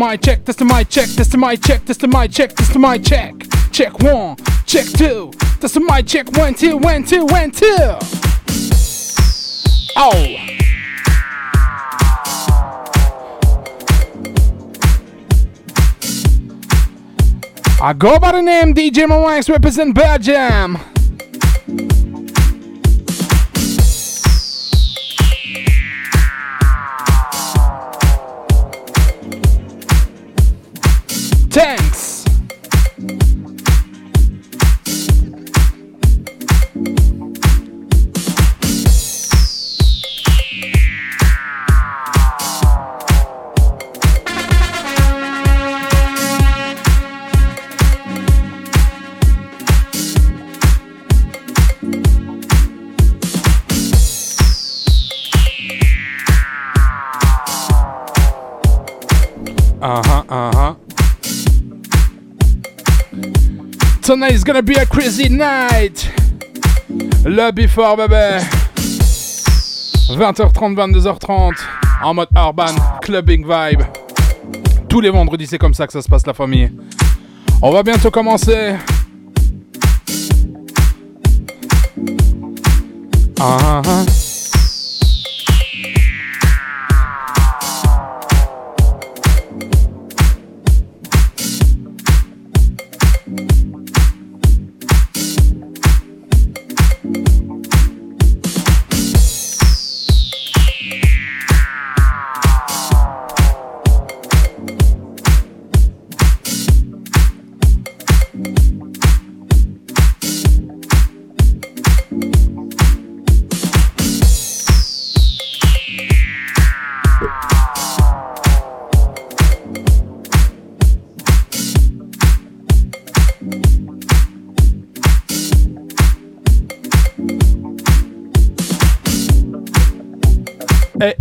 mic check, test the mic check, test the mic check, test the mic check, test the mic check, check. One, check two, test the mic check one, two, one, two, one, two. Oh. I go by the name DJ Mawanks represent Belgium. Gonna be a crazy night. Lobby before, bébé. 20h30, 22h30. En mode urban, clubbing vibe. Tous les vendredis, c'est comme ça que ça se passe, la famille. On va bientôt commencer. Ah, ah, ah.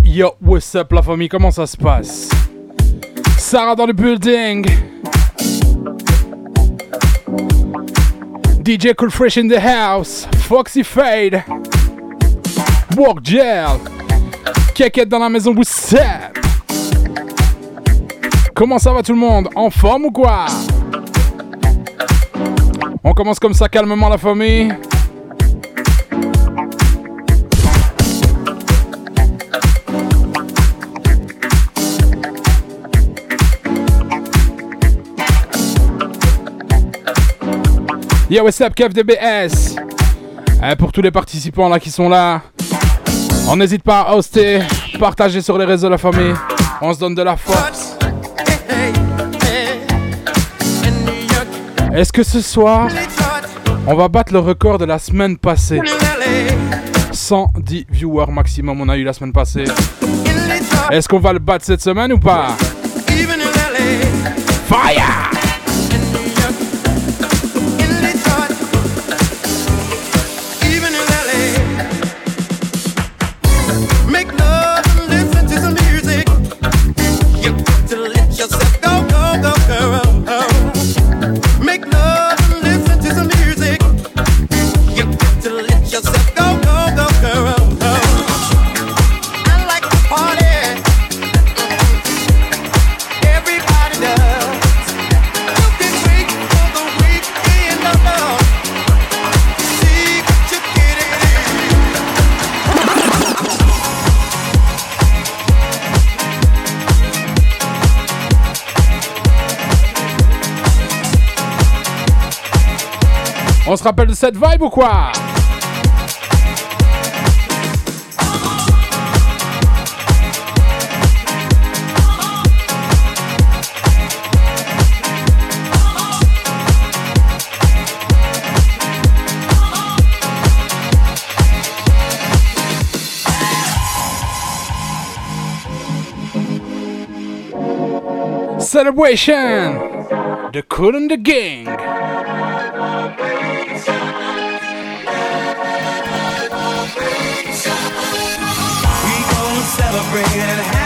Yo, what's up la famille, comment ça se passe? Sarah dans le building. DJ Cool Fresh in the house. Foxy Fade. Walk Gel. Keket dans la maison, up Comment ça va tout le monde? En forme ou quoi? On commence comme ça calmement la famille. Yo, what's up, Kev DBS eh, Pour tous les participants là qui sont là, on n'hésite pas à hoster, partager sur les réseaux la famille. On se donne de la force. Est-ce que ce soir, on va battre le record de la semaine passée? 110 viewers maximum on a eu la semaine passée. Est-ce qu'on va le battre cette semaine ou pas? Fire se rappelle de cette vibe ou quoi? Celebration! The Cool and the Gang! bringing it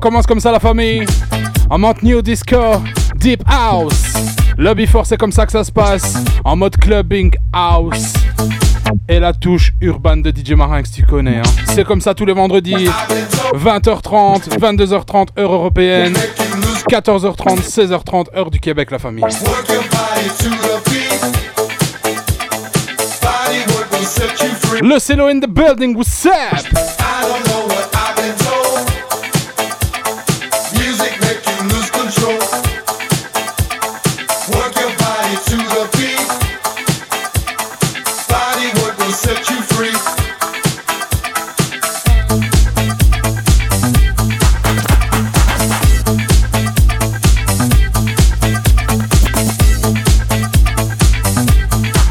commence comme ça la famille. En mode New Disco, Deep House. Lobby Force, c'est comme ça que ça se passe. En mode Clubbing House. Et la touche urbaine de DJ Marinx, tu connais. Hein. C'est comme ça tous les vendredis. 20h30, 22h30, heure européenne. 14h30, 16h30, heure du Québec, la famille. Le Celo in the building, what's up?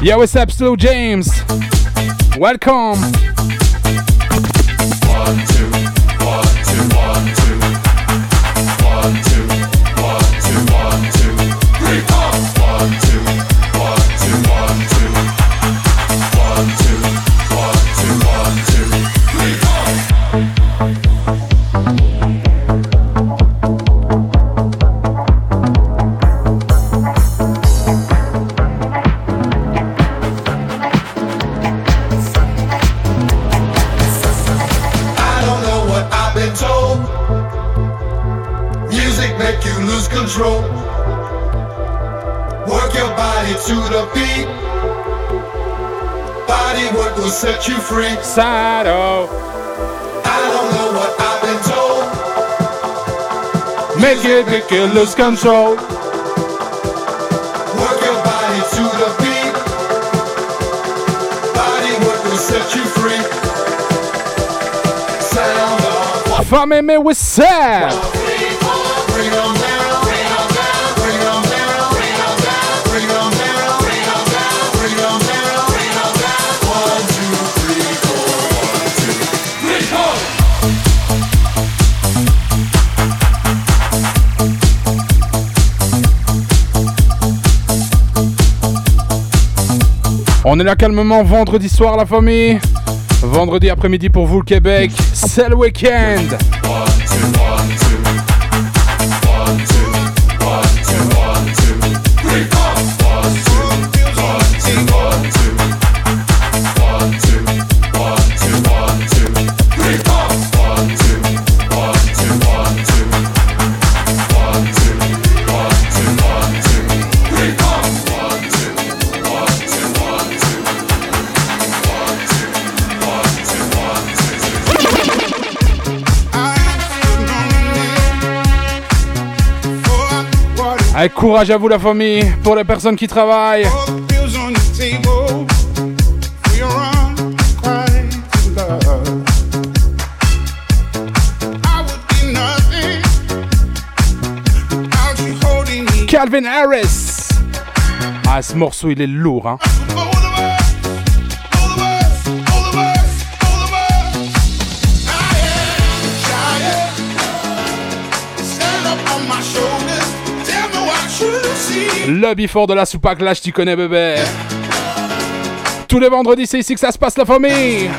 Yo, what's up, Slow James? Welcome. Lose control. Work your body to the beat. Body work will set you free. Sound off. Femme, mais what's On est là calmement vendredi soir la famille. Vendredi après-midi pour vous le Québec. C'est le week-end. Allez, courage à vous la famille, pour les personnes qui travaillent. Calvin Harris. Ah, ce morceau, il est lourd, hein. Lobby fort de la soupac lâche, tu connais bébé. Tous les vendredis, c'est ici que ça se passe la famille.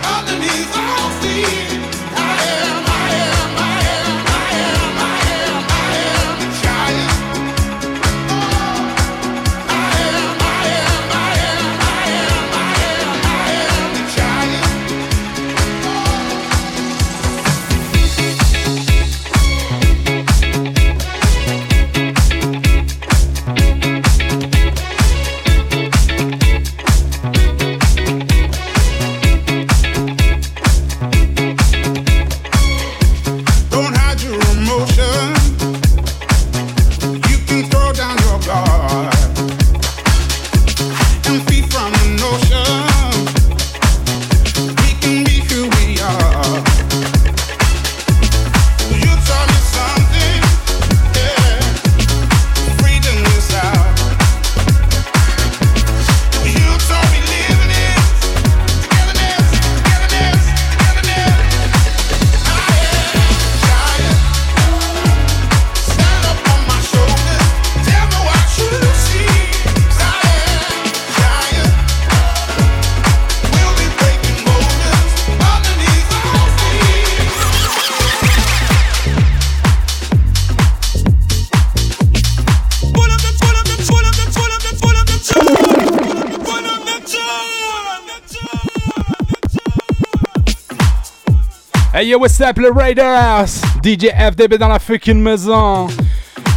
Yo, what's up, les Raiders? DJ FDB dans la fucking maison.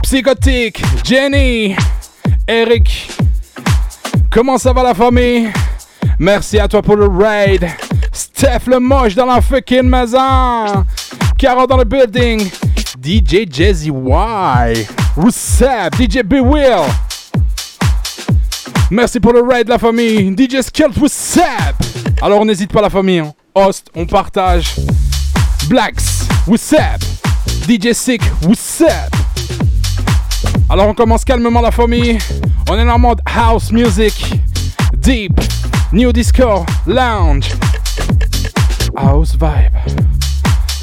Psychotique, Jenny, Eric. Comment ça va la famille? Merci à toi pour le raid. Steph le moche dans la fucking maison. Caro dans le building. DJ Jazzy Y. What's up? DJ B Will? Merci pour le raid la famille. DJ Skelt, what's up? Alors n'hésite pas la famille. Hein. Host, on partage. Blacks, what's up? DJ Sick, what's up? Alors on commence calmement la famille. On est en mode house music, deep, new disco, lounge, house vibe.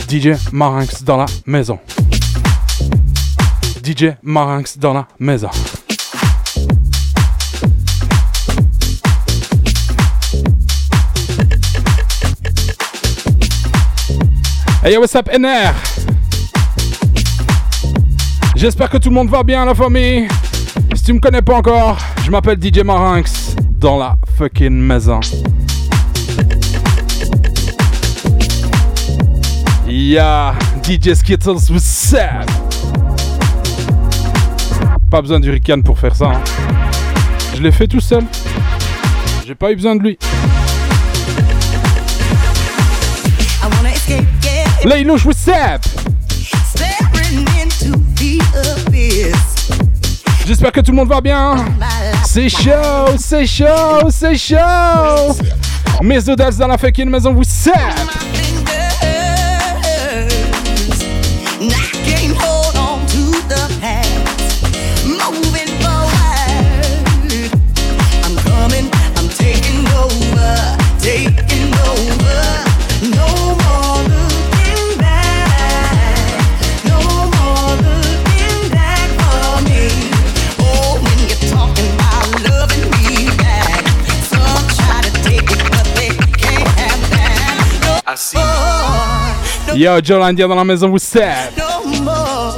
DJ Marinx dans la maison. DJ Marinx dans la maison. Hey what's up NR J'espère que tout le monde va bien la famille. Si tu me connais pas encore, je m'appelle DJ Marinx dans la fucking maison. Yeah, DJ Skittles, what's up Pas besoin du Rican pour faire ça. Hein. Je l'ai fait tout seul. J'ai pas eu besoin de lui. Laylouche, what's up? J'espère que tout le monde va bien. C'est chaud, c'est chaud, c'est chaud. Mes audaces dans la fucking maison, vous savez. Yo, Joe Landia dans la maison, vous savez. No more,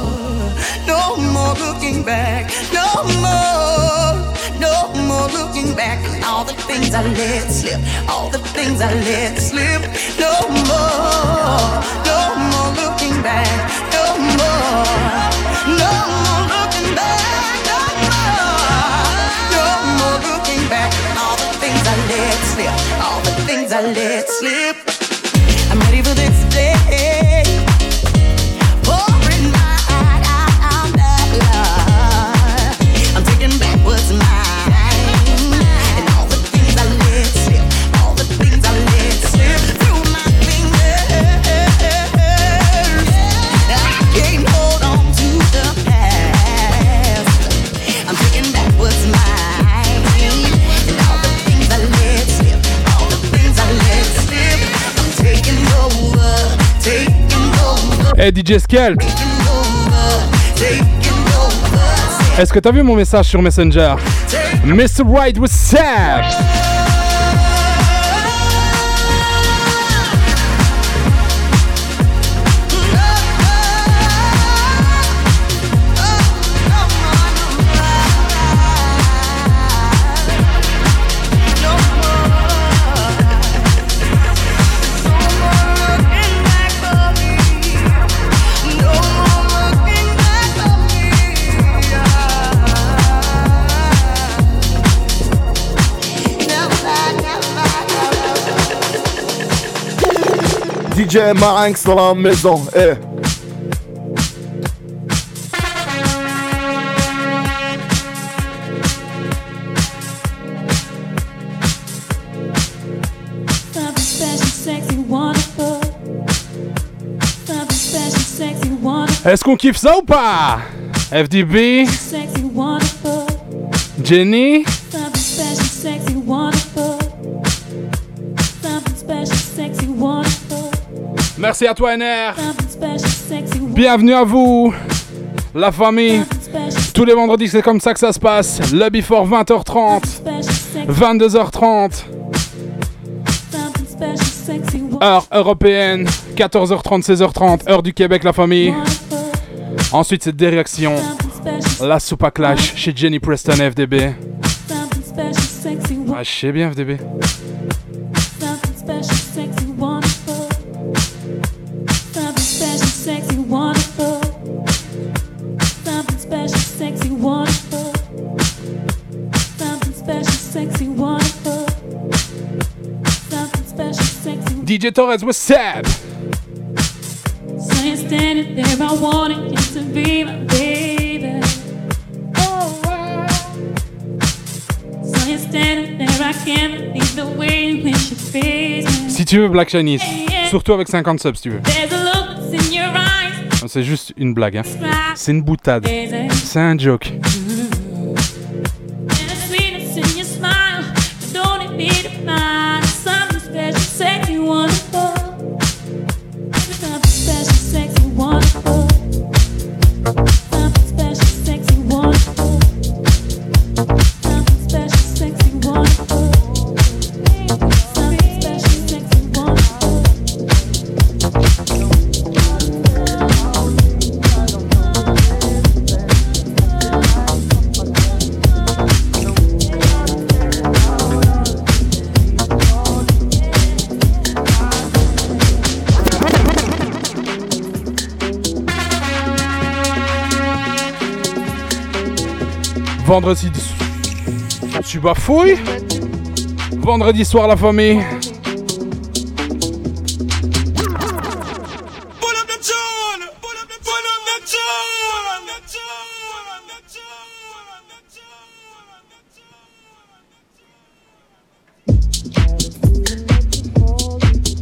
no more looking back. No more, no more looking back. All the things I let slip, all the things I let slip. No more, no more looking back. No more, no more looking back. No more, no more looking back. All the things I let slip, all the things I let slip. Hey DJ Skelt Est-ce que t'as vu mon message sur Messenger? Mr. White was sad DJ Marinx dans la maison. Eh. Est-ce qu'on kiffe ça ou pas? FDB Jenny Merci à toi NR. Bienvenue à vous, la famille. Tous les vendredis, c'est comme ça que ça se passe. Lobby for 20h30, 22h30. Heure européenne, 14h30, 16h30, heure du Québec, la famille. Ensuite, c'est des réactions. La soupe à clash chez Jenny Preston FDB. Ah, je sais bien FDB. DJ Torres, what's up? So you're standing there, I wanted you to be my baby. Oh, so you're standing there, I can't believe the way in which you face me. Si tu veux Black Chinese, surtout avec 50 subs si tu veux. There's a look that's in your eyes. C'est juste une blague, hein. C'est une boutade. C'est un joke. The Vendredi. Tu bafouilles Vendredi soir, la famille.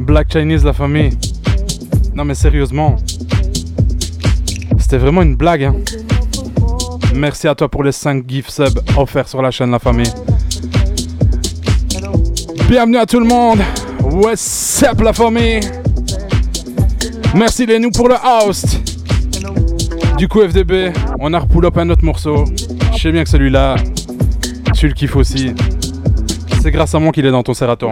Black Chinese, la famille. Non, mais sérieusement. C'était vraiment une blague, hein. Merci à toi pour les 5 gift subs offerts sur la chaîne, la famille. Bienvenue à tout le monde. What's up, la famille? Merci les nous pour le host. Du coup, FDB, on a repull un autre morceau. Je sais bien que celui-là, tu le kiffes aussi. C'est grâce à moi qu'il est dans ton serrato.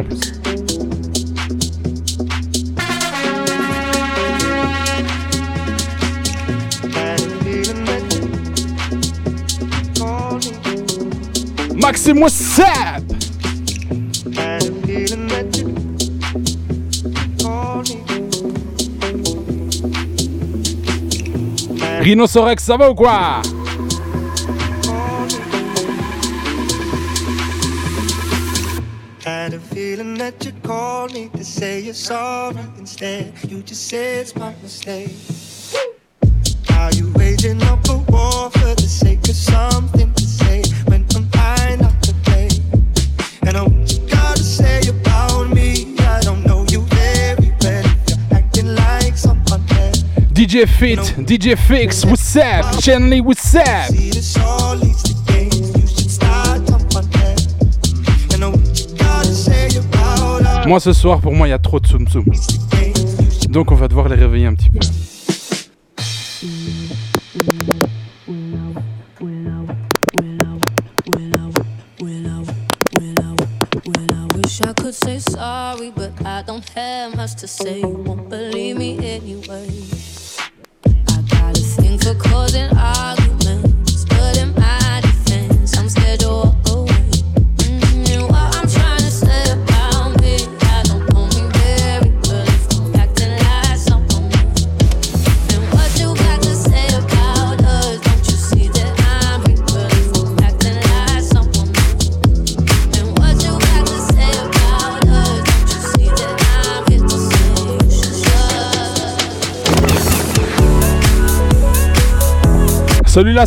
Maxime, what's up? Rhinocerex, ça va ou quoi? Had a feeling that you called me to say you're sorry. Instead, you just said it's my mistake. Are you waging up a war for the sake of something? DJ Fit, DJ Fix, what's up? Chenley, what's up? Moi ce soir, pour moi, il y a trop de soum soum. Donc on va devoir les réveiller un petit peu.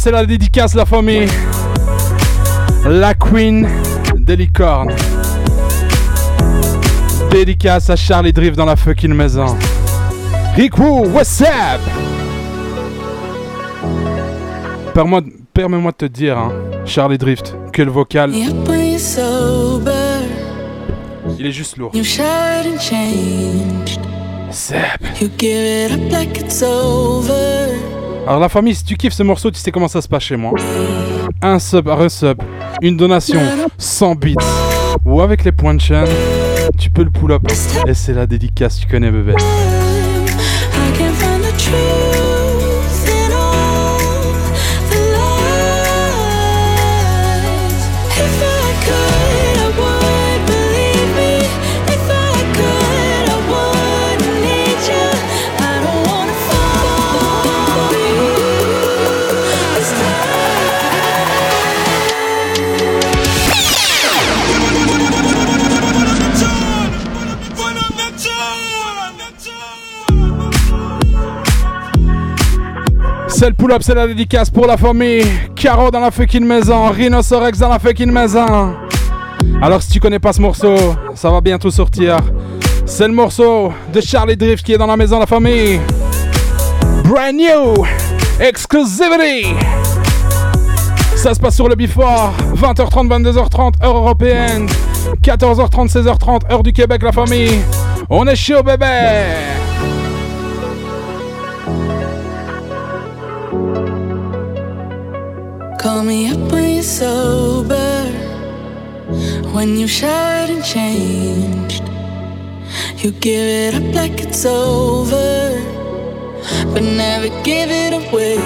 C'est la dédicace, la famille. La Queen des licornes. Dédicace à Charlie Drift dans la fucking maison. Rick Woo, what's up? Permets- Permets-moi de te dire, hein, Charlie Drift, que le vocal, il est juste lourd. you Alors la famille, si tu kiffes ce morceau, tu sais comment ça se passe chez moi. Un sub, un sub, une donation, 100 bits. Ou avec les points de chaîne, tu peux le pull up. Et c'est la dédicace, tu connais bébé. C'est le pull-up, c'est la dédicace pour la famille. Caro dans la fucking maison, Rhinocerex dans la fucking maison. Alors si tu connais pas ce morceau, ça va bientôt sortir. C'est le morceau de Charlie Drift qui est dans la maison, la famille. Brand new, exclusivity. Ça se passe sur le Before, 20h30, 22h30, heure européenne. 14h30, 16h30, heure du Québec, la famille. On est chaud, bébé. Me up when you're sober. When you showered and changed. You give it up like it's over. But never give it away.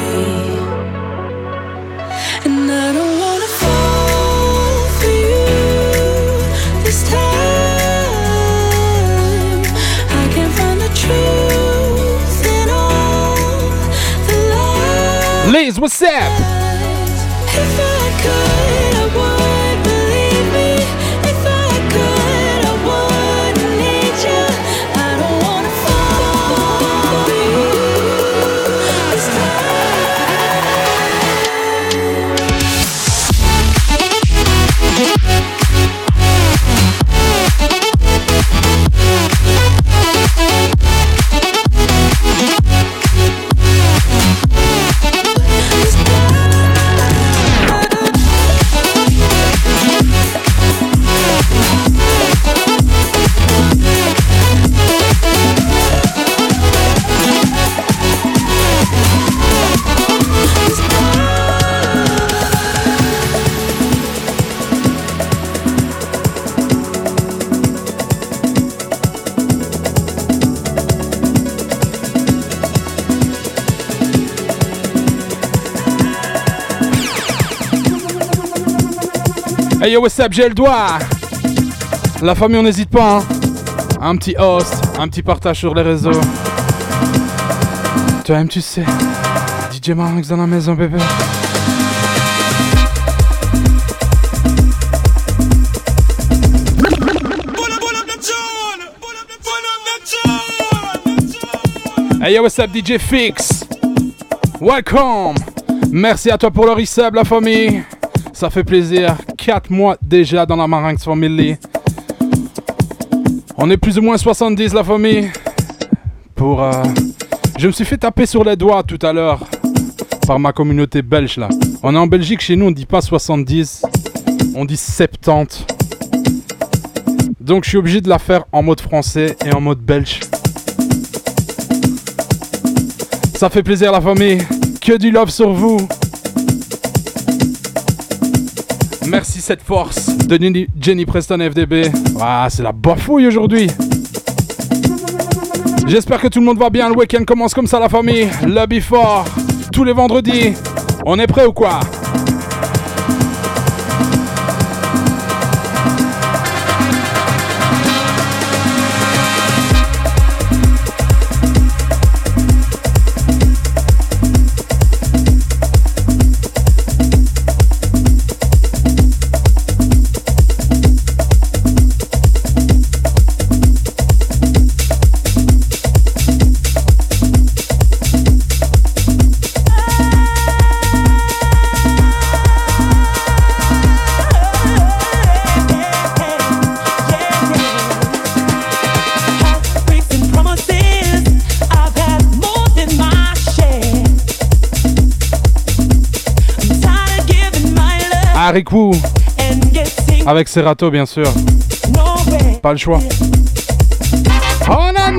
And I don't wanna fall for you this time. I can't find the truth in all the lies. Liz, what's up? life. Hey yo, what's up, j'ai le doigt. La famille, on n'hésite pas. hein. Un petit host, un petit partage sur les réseaux. Toi-même, tu sais. DJ Marinx dans la maison, bébé. Hey yo, what's up, DJ Fix? Welcome! Merci à toi pour le resub, la famille. Ça fait plaisir. 4 mois déjà dans la Marinx Family. On est plus ou moins 70, la famille. Pour. euh, Je me suis fait taper sur les doigts tout à l'heure par ma communauté belge là. On est en Belgique, chez nous on dit pas 70, on dit 70. Donc je suis obligé de la faire en mode français et en mode belge. Ça fait plaisir la famille. Que du love sur vous. Merci cette force de Jenny- Preston FDB. Ah, c'est la bafouille aujourd'hui. J'espère que tout le monde va bien. Le week-end commence comme ça, la famille. Lobby fort. Tous les vendredis. On est prêt ou quoi? Harry Wu, avec Serato, bien sûr. Pas le choix. On a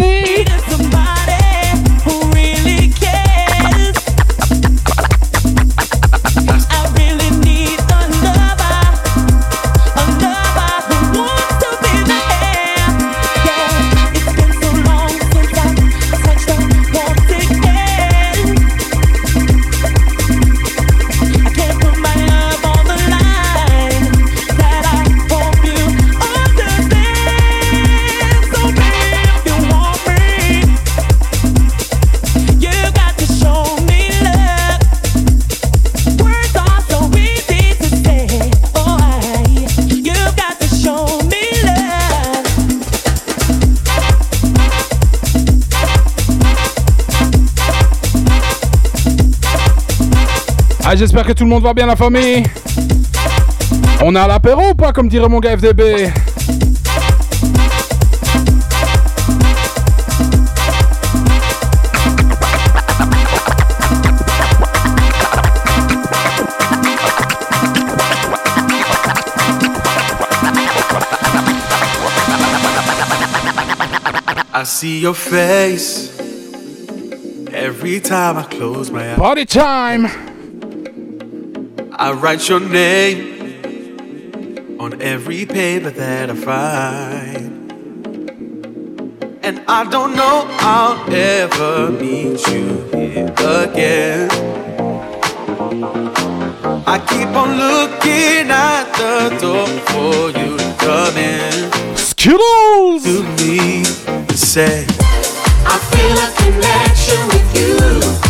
Ah, j'espère que tout le monde va bien, la famille. On à l'apéro ou pas, comme dirait mon gars FDB I see your face every time I close my eyes. Party time I write your name on every paper that I find. And I don't know I'll ever meet you here again. I keep on looking at the door for you to come in. Skittles! To me, and say, I feel a connection with you,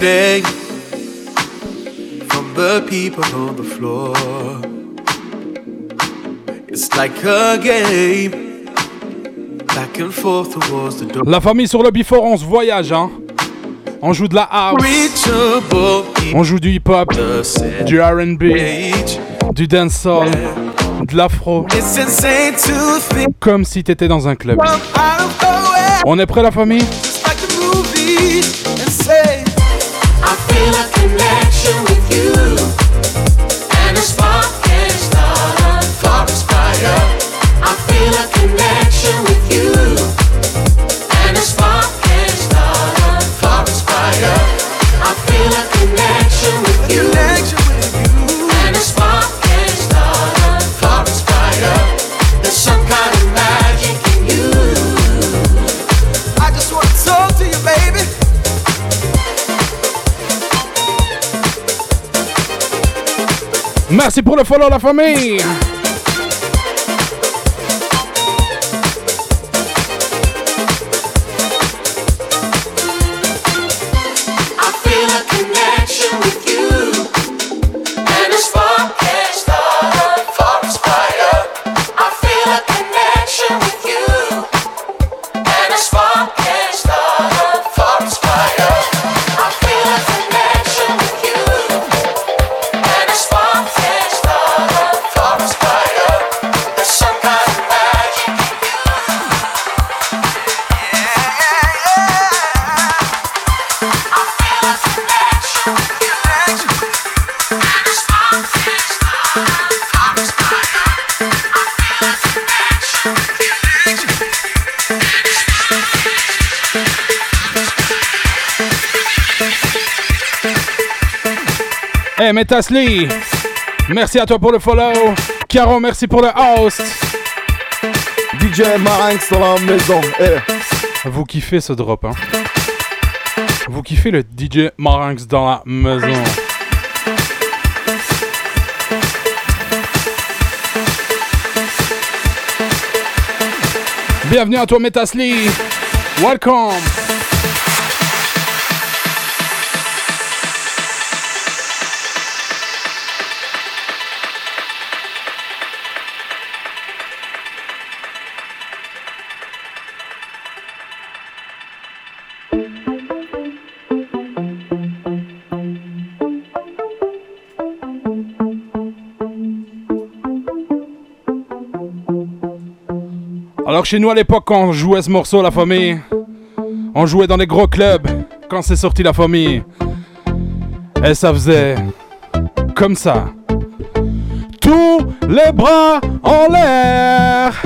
hear her name from the people on the floor. It's like a game, back and forth towards the door. La famille sur le before, on se voyage, hein. On joue de la house, on joue du hip-hop, du R&B, du dancehall, de l'afro, comme si t'étais dans un club. On est prêt, la famille? Feel a connection with you, and a spark Merci pour le follow, la famille Hey, Metasly Merci à toi pour le follow. Caro, merci pour le host. DJ Marinx dans la maison. Eh. Vous kiffez ce drop, hein? Vous kiffez le DJ Marinx dans la maison. Bienvenue à toi, Metasly. Welcome. Alors chez nous à l'époque quand on jouait ce morceau la famille, on jouait dans les gros clubs quand c'est sorti la famille. Et ça faisait comme ça. Tous les bras en l'air.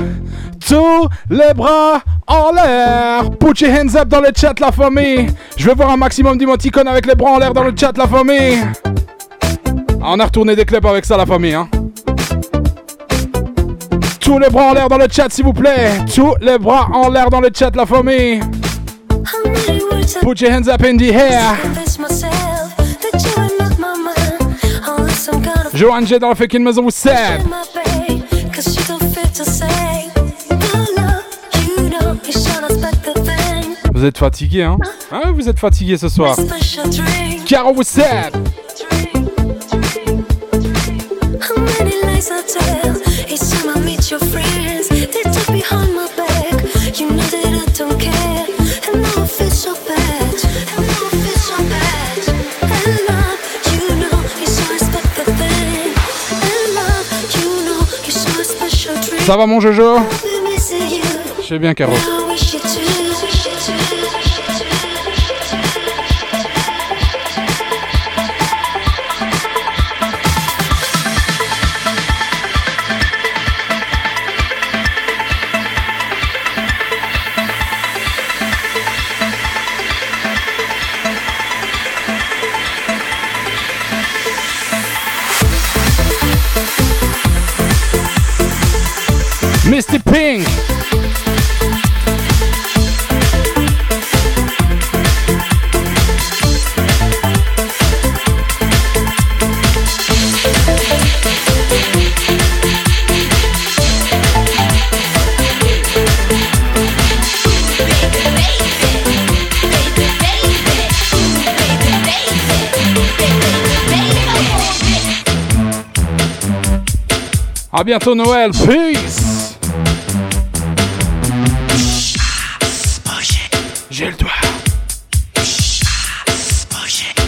Tous les bras en l'air. Put your hands up dans le chat la famille. Je veux voir un maximum d'emoticons avec les bras en l'air dans le chat la famille. On a retourné des clubs avec ça la famille hein. Tous les bras en l'air dans le chat, s'il vous plaît. Tous les bras en l'air dans le chat, la famille. Put your hands up in the air. Joanne J dans la fucking maison, vous savez. Vous êtes fatigué, hein? Ah, vous êtes fatigué ce soir. Caro, what's up Ça va mon Jojo? Je sais bien, Caro. À bientôt Noël, peace J'ai le doigt.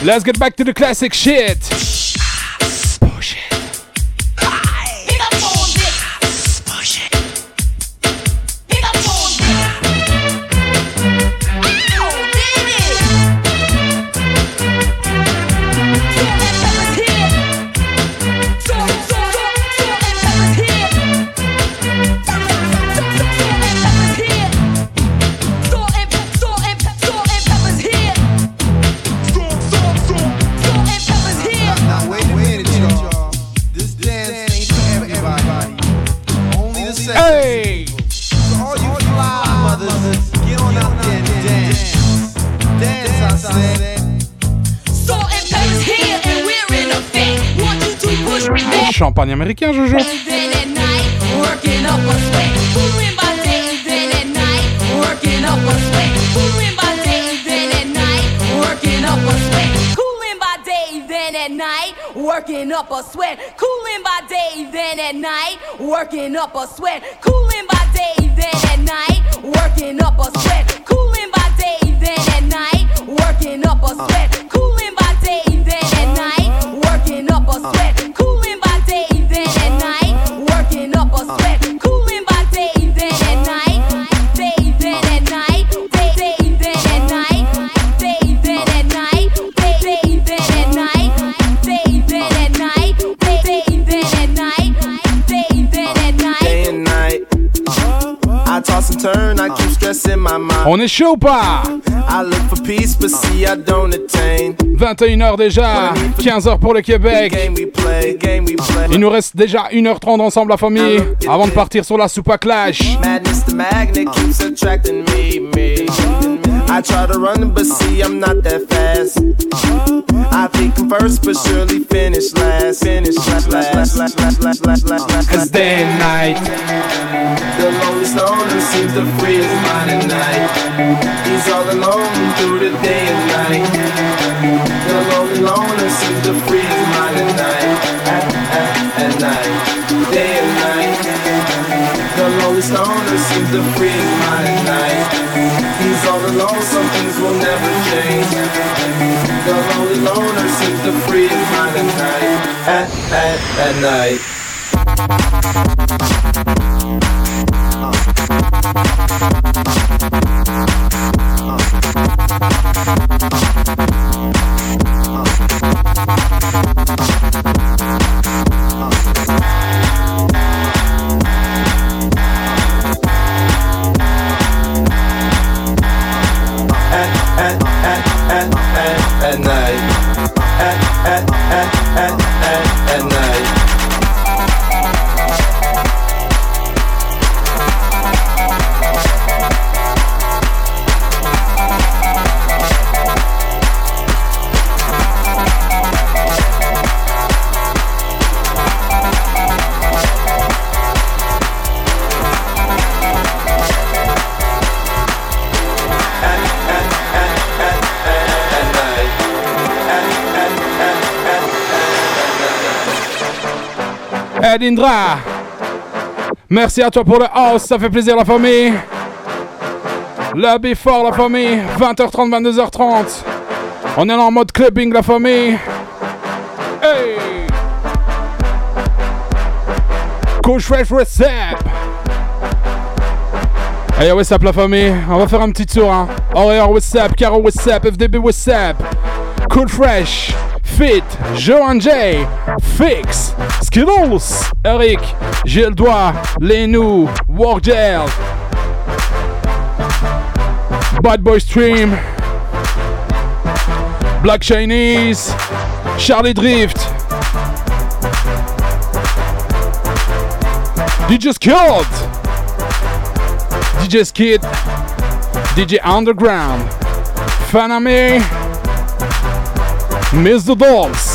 Let's get back to the classic shit. Champagne américain, Jojo. Working up a sweat, cooling by day, then at night. Working up a sweat, cooling by day, then at night. Working up a sweat, cooling by day, then at night. Working up a sweat, On est chaud ou pas? I look for peace, but see, I don't attain. 21h déjà, 15h pour le Québec. Il nous reste déjà 1h30 ensemble la famille avant de partir sur la Super Clash. Madness, the magnet keeps attracting me, me. I try to run, but see, I'm not that fast. I think I'm first, but surely finish last. Finish last, last, last, last, last, last, last, last. Cause day and night. The lonely stoner seems to free his mind at night. He's all alone through the day and night. The lonely loner seems to free his mind at night. At, at, at night. Day and night. The lonely stoner seems to free his mind at night. He's all alone, some things will never change. The lonely loner seems to free his mind at night. At, at, at night. At, Merci à toi pour le house, ça fait plaisir la famille. Le before la famille, 20h30, 22h30. On est en mode clubbing la famille. Hey! Coach Fresh Recipe. Hey, what's up la famille? On va faire un petit tour, hein. What's up? Caro, what's up? FDB, what's up? Cool Fresh, Fit, Joan J, Fix, Skittles, Eric, doigt, Lenou, Wargel, Bad Boy Stream, Black Chinese, Charlie Drift, DJ Skilled, DJ Skid, DJ Underground, Faname, Miss the Dolls,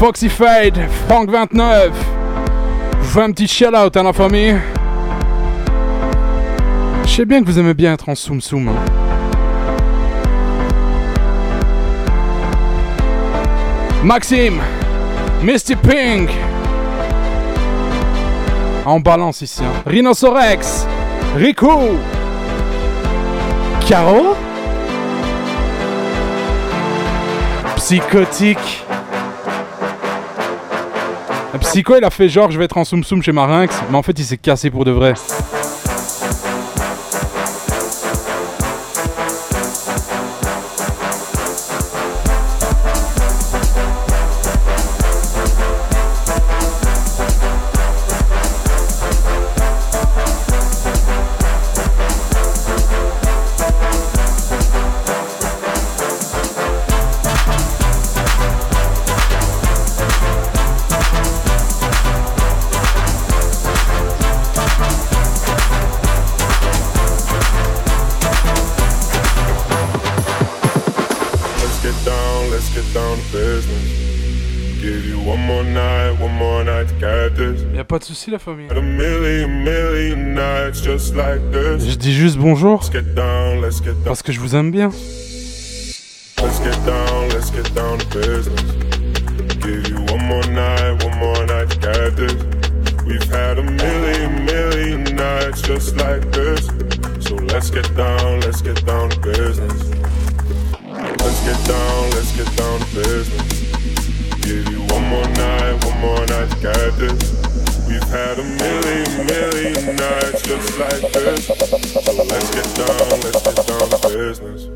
Foxy Fade, Frank 29. Je vous fais un petit shout out à la famille. Je sais bien que vous aimez bien être en soum soum. hein. Maxime, Misty Pink. En balance ici. Hein. Rhinocerex, Rico, Caro, Psychotique. Psycho, il a fait genre je vais être en soum soum chez Marinx, mais en fait il s'est cassé pour de vrai. Souci la famille. Je dis juste bonjour parce que je vous aime bien. We've had a million, million nights just like this. So let's get down, let's get down to business. Let's get down, let's get down to business. Give you one more night, one more night to get this. We've had a million, million nights just like this. So let's get down, let's get down to business.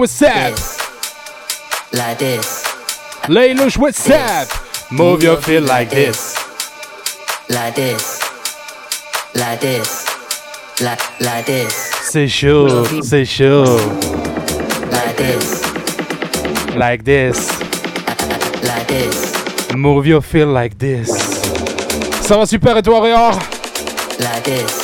Up? like this, Laylouch, what's up? Move your feet like this. like this, like this, like like this, C'est chaud, c'est chaud. like this, Like this. like this, Move your feel like this. Ça va super et toi, Horaire? like this.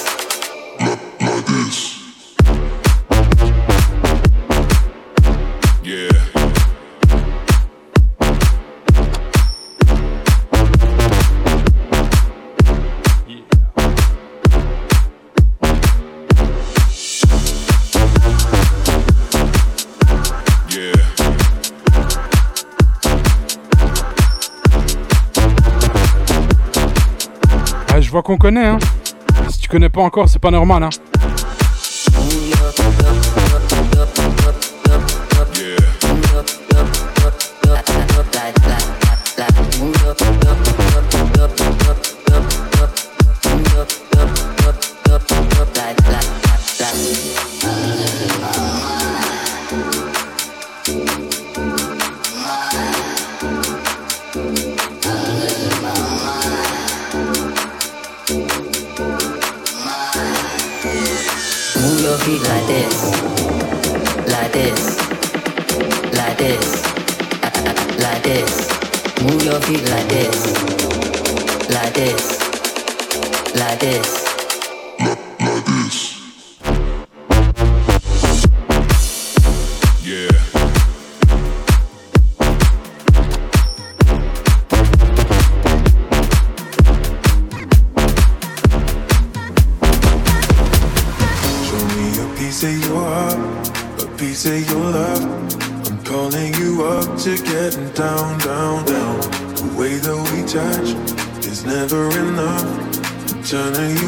Vois qu'on connaît, hein. Si tu connais pas encore, c'est pas normal, hein.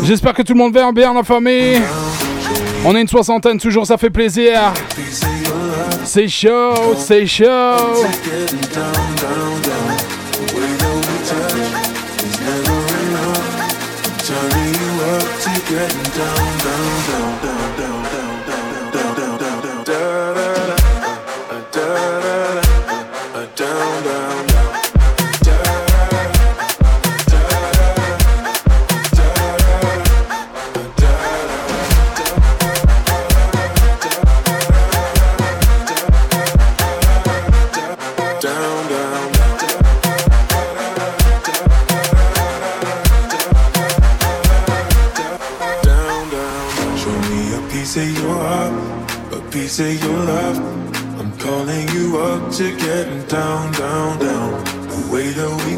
J'espère que tout le monde va bien en famille. On est une soixantaine, toujours ça fait plaisir. C'est chaud, c'est chaud.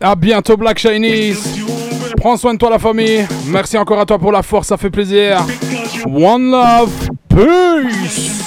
À, bientôt Black Chinese. Prends soin de toi la famille. Merci encore à toi pour la force, ça fait plaisir. One love. Peace.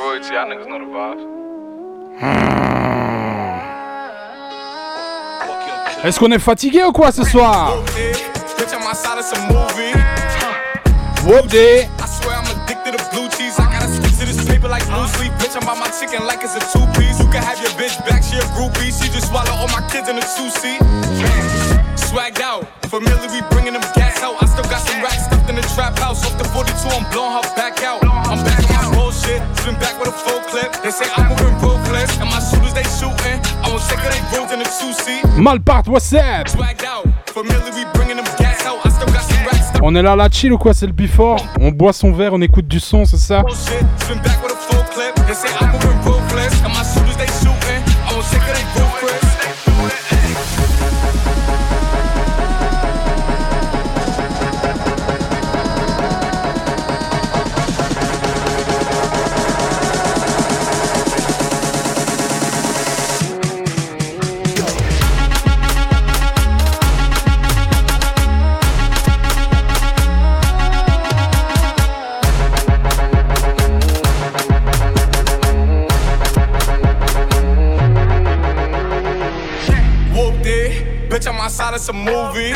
Royalty, y'all niggas know the vibes. Est-ce qu'on est fatigué ou quoi ce soir I'm outside of some movie. Whoop day. I swear I'm addicted to blue cheese. I gotta stick to this paper like blue sleep. Bitch, I'm by my chicken like it's a two piece. You can have your bitch back, she a groupie. She just swallow all my kids in a two seat. Swagged out, familiar, we bringing them gas out. I still got some racks stuffed in the trap house. Off the 42, I'm blowing her back out. I'm back on my bullshit, spin back with a full clip. They say I'm moving ruthless, and my shooters they shooting. I won't take her, they rolled in a two seat. Malpart, what's up? Swagged out, familiar, we bringing them gas out. I still got some racks stuffed On est là, là, chill ou quoi C'est le before? On boit son verre, on écoute du son, c'est ça? bullshit. Spin back with a full clip. They say I'm moving ruthless, and my shooters they shooting. I won't take her, they ruthless. I'm some movie.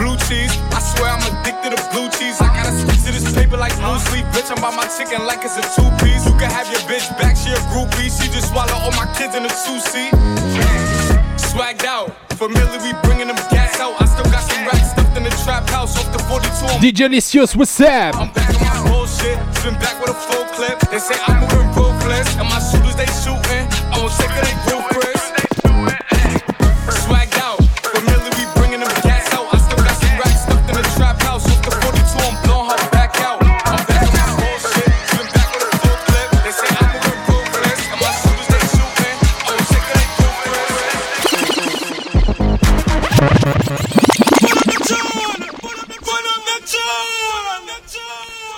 Blue cheese, I swear I'm addicted to blue cheese. I gotta stick to this paper like blue sleep. Bitch, I'm by my chicken like it's a two piece. You can have your bitch back, she a groupie. She just swallow all my kids in a two seat. Swagged out, familiar, we bringing them gas out. I still got some racks stuffed in the trap house. Off the 42, I'm DJ Licious, what's up back on my bullshit. Spin back with a full clip. They say I'm moving ruthless, and my shooters they shooting. I won't take it, they ruthless.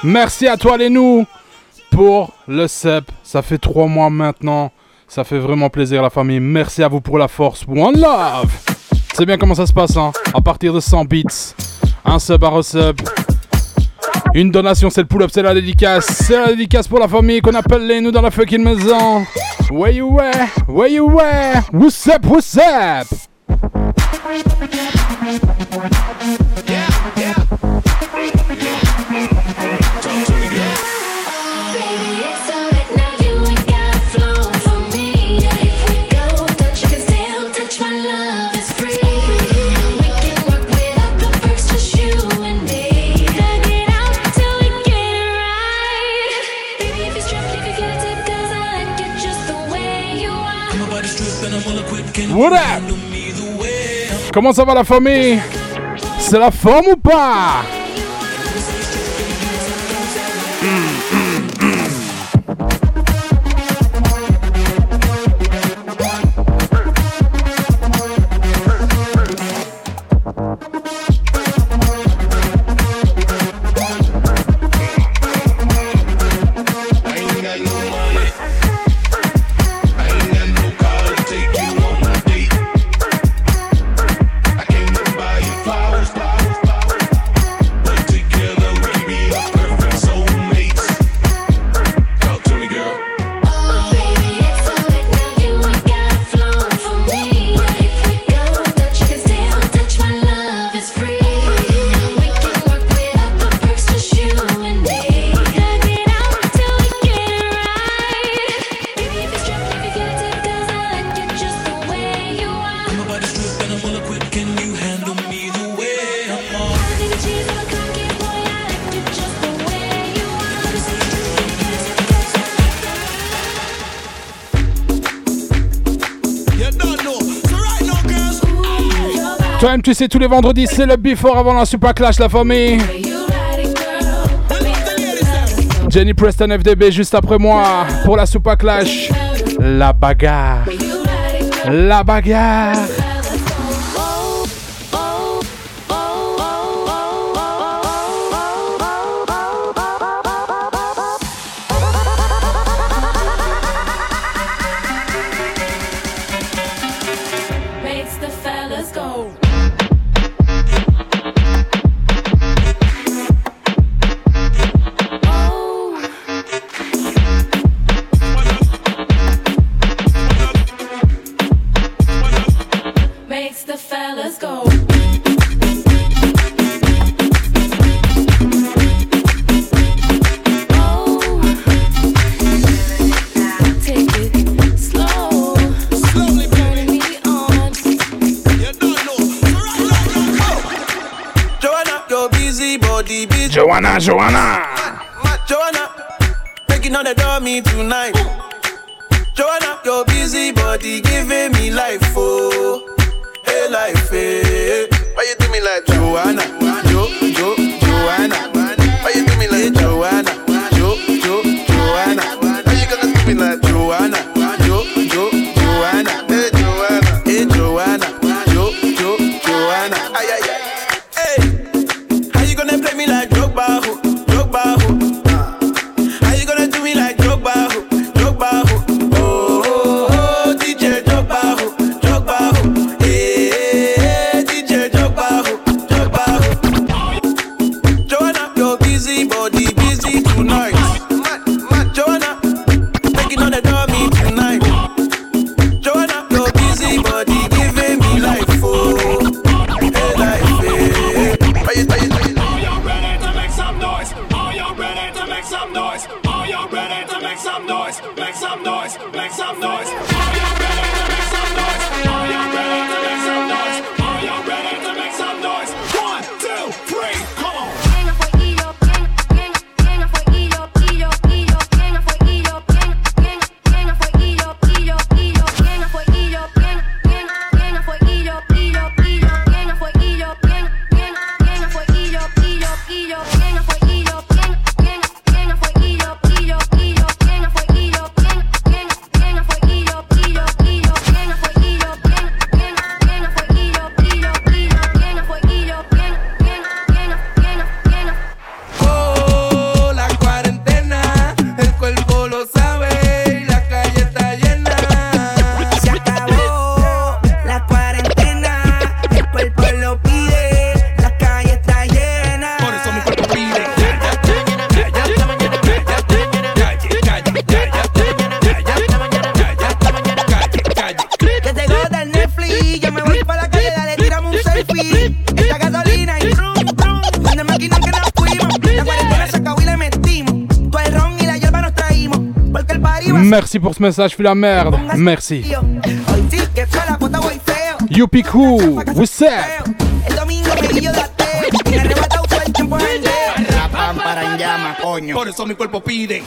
Merci à toi les nous pour le CEP. Ça fait trois mois maintenant. Ça fait vraiment plaisir la famille. Merci à vous pour la force. One love. C'est bien comment ça se passe hein. À partir de 100 bits. Un sub à resub. Une donation c'est le pull-up, c'est la dédicace. C'est la dédicace pour la famille qu'on appelle les nous dans la fucking maison. Where you at? Where you at? What's up? What's up? Comment ça va la famille? C'est la forme ou pas? tu sais, tous les vendredis, c'est le before avant la Super Clash, la famille. Jenny Preston FDB juste après moi pour la Super Clash. La bagarre. La bagarre. tonight. message fut la merde. Merci. Yupi Cool, what's up? Por eso mi cuerpo pide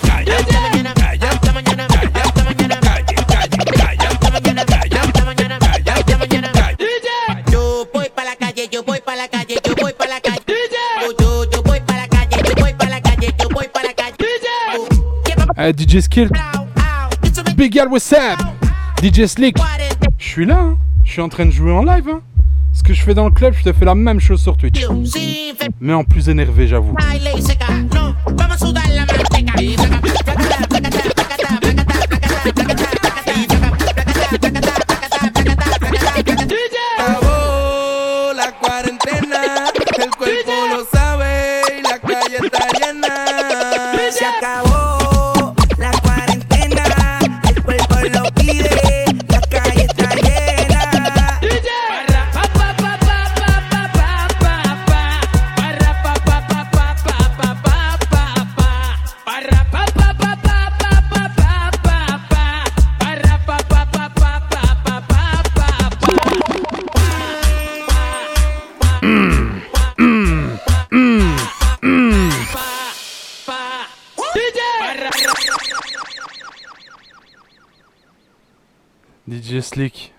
Big Gal, what's? DJ Slick. Je suis là, hein. je suis en train de jouer en live. Hein. Ce que je fais dans le club, je te fais la même chose sur Twitch. Mais en plus énervé, j'avoue.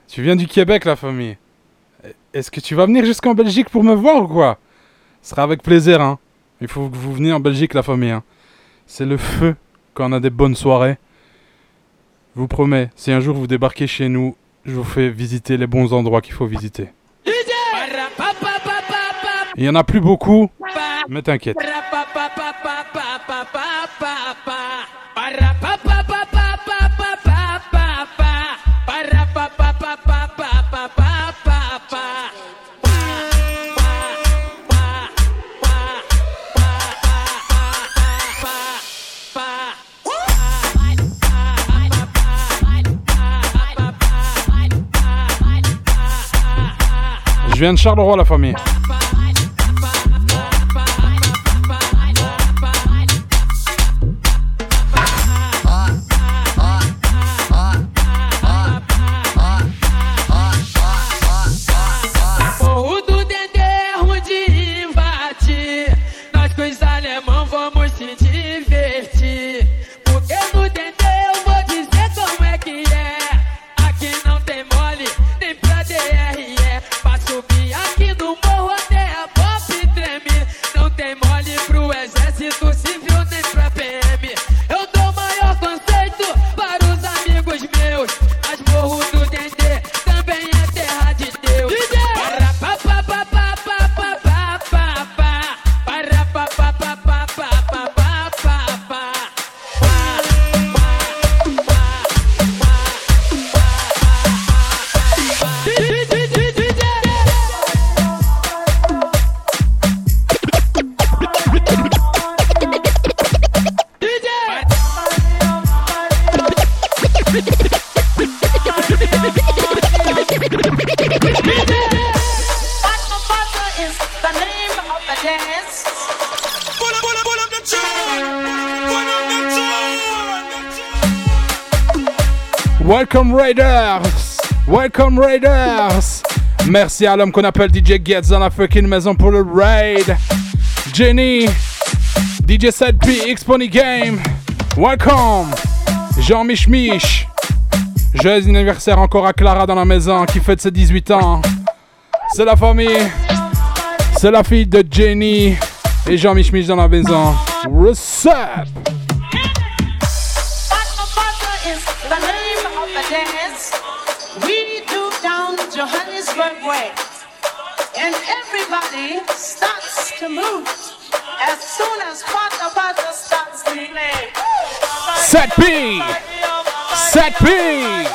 Tu viens du Québec, la famille. Est-ce que tu vas venir jusqu'en Belgique pour me voir ou quoi? Ce sera avec plaisir, hein. Il faut que vous veniez en Belgique, la famille. hein. C'est le feu quand on a des bonnes soirées. Je vous promets, si un jour vous débarquez chez nous, je vous fais visiter les bons endroits qu'il faut visiter. Il y en a plus beaucoup, mais t'inquiète. Je viens de Charleroi, la famille. Welcome Raiders! Welcome Raiders! Merci à l'homme qu'on appelle DJ Getz dans la fucking maison pour le raid. Jenny, DJ 7P, Xpony Game. Welcome! Jean Mich Mich. Joyeux anniversaire encore à Clara dans la maison qui fête ses 18 ans. C'est la famille. C'est la fille de Jenny et Jean Mich Mich dans la maison. What's? Way. And everybody starts to move as soon as Pata Pata starts to play. Set B! Set B!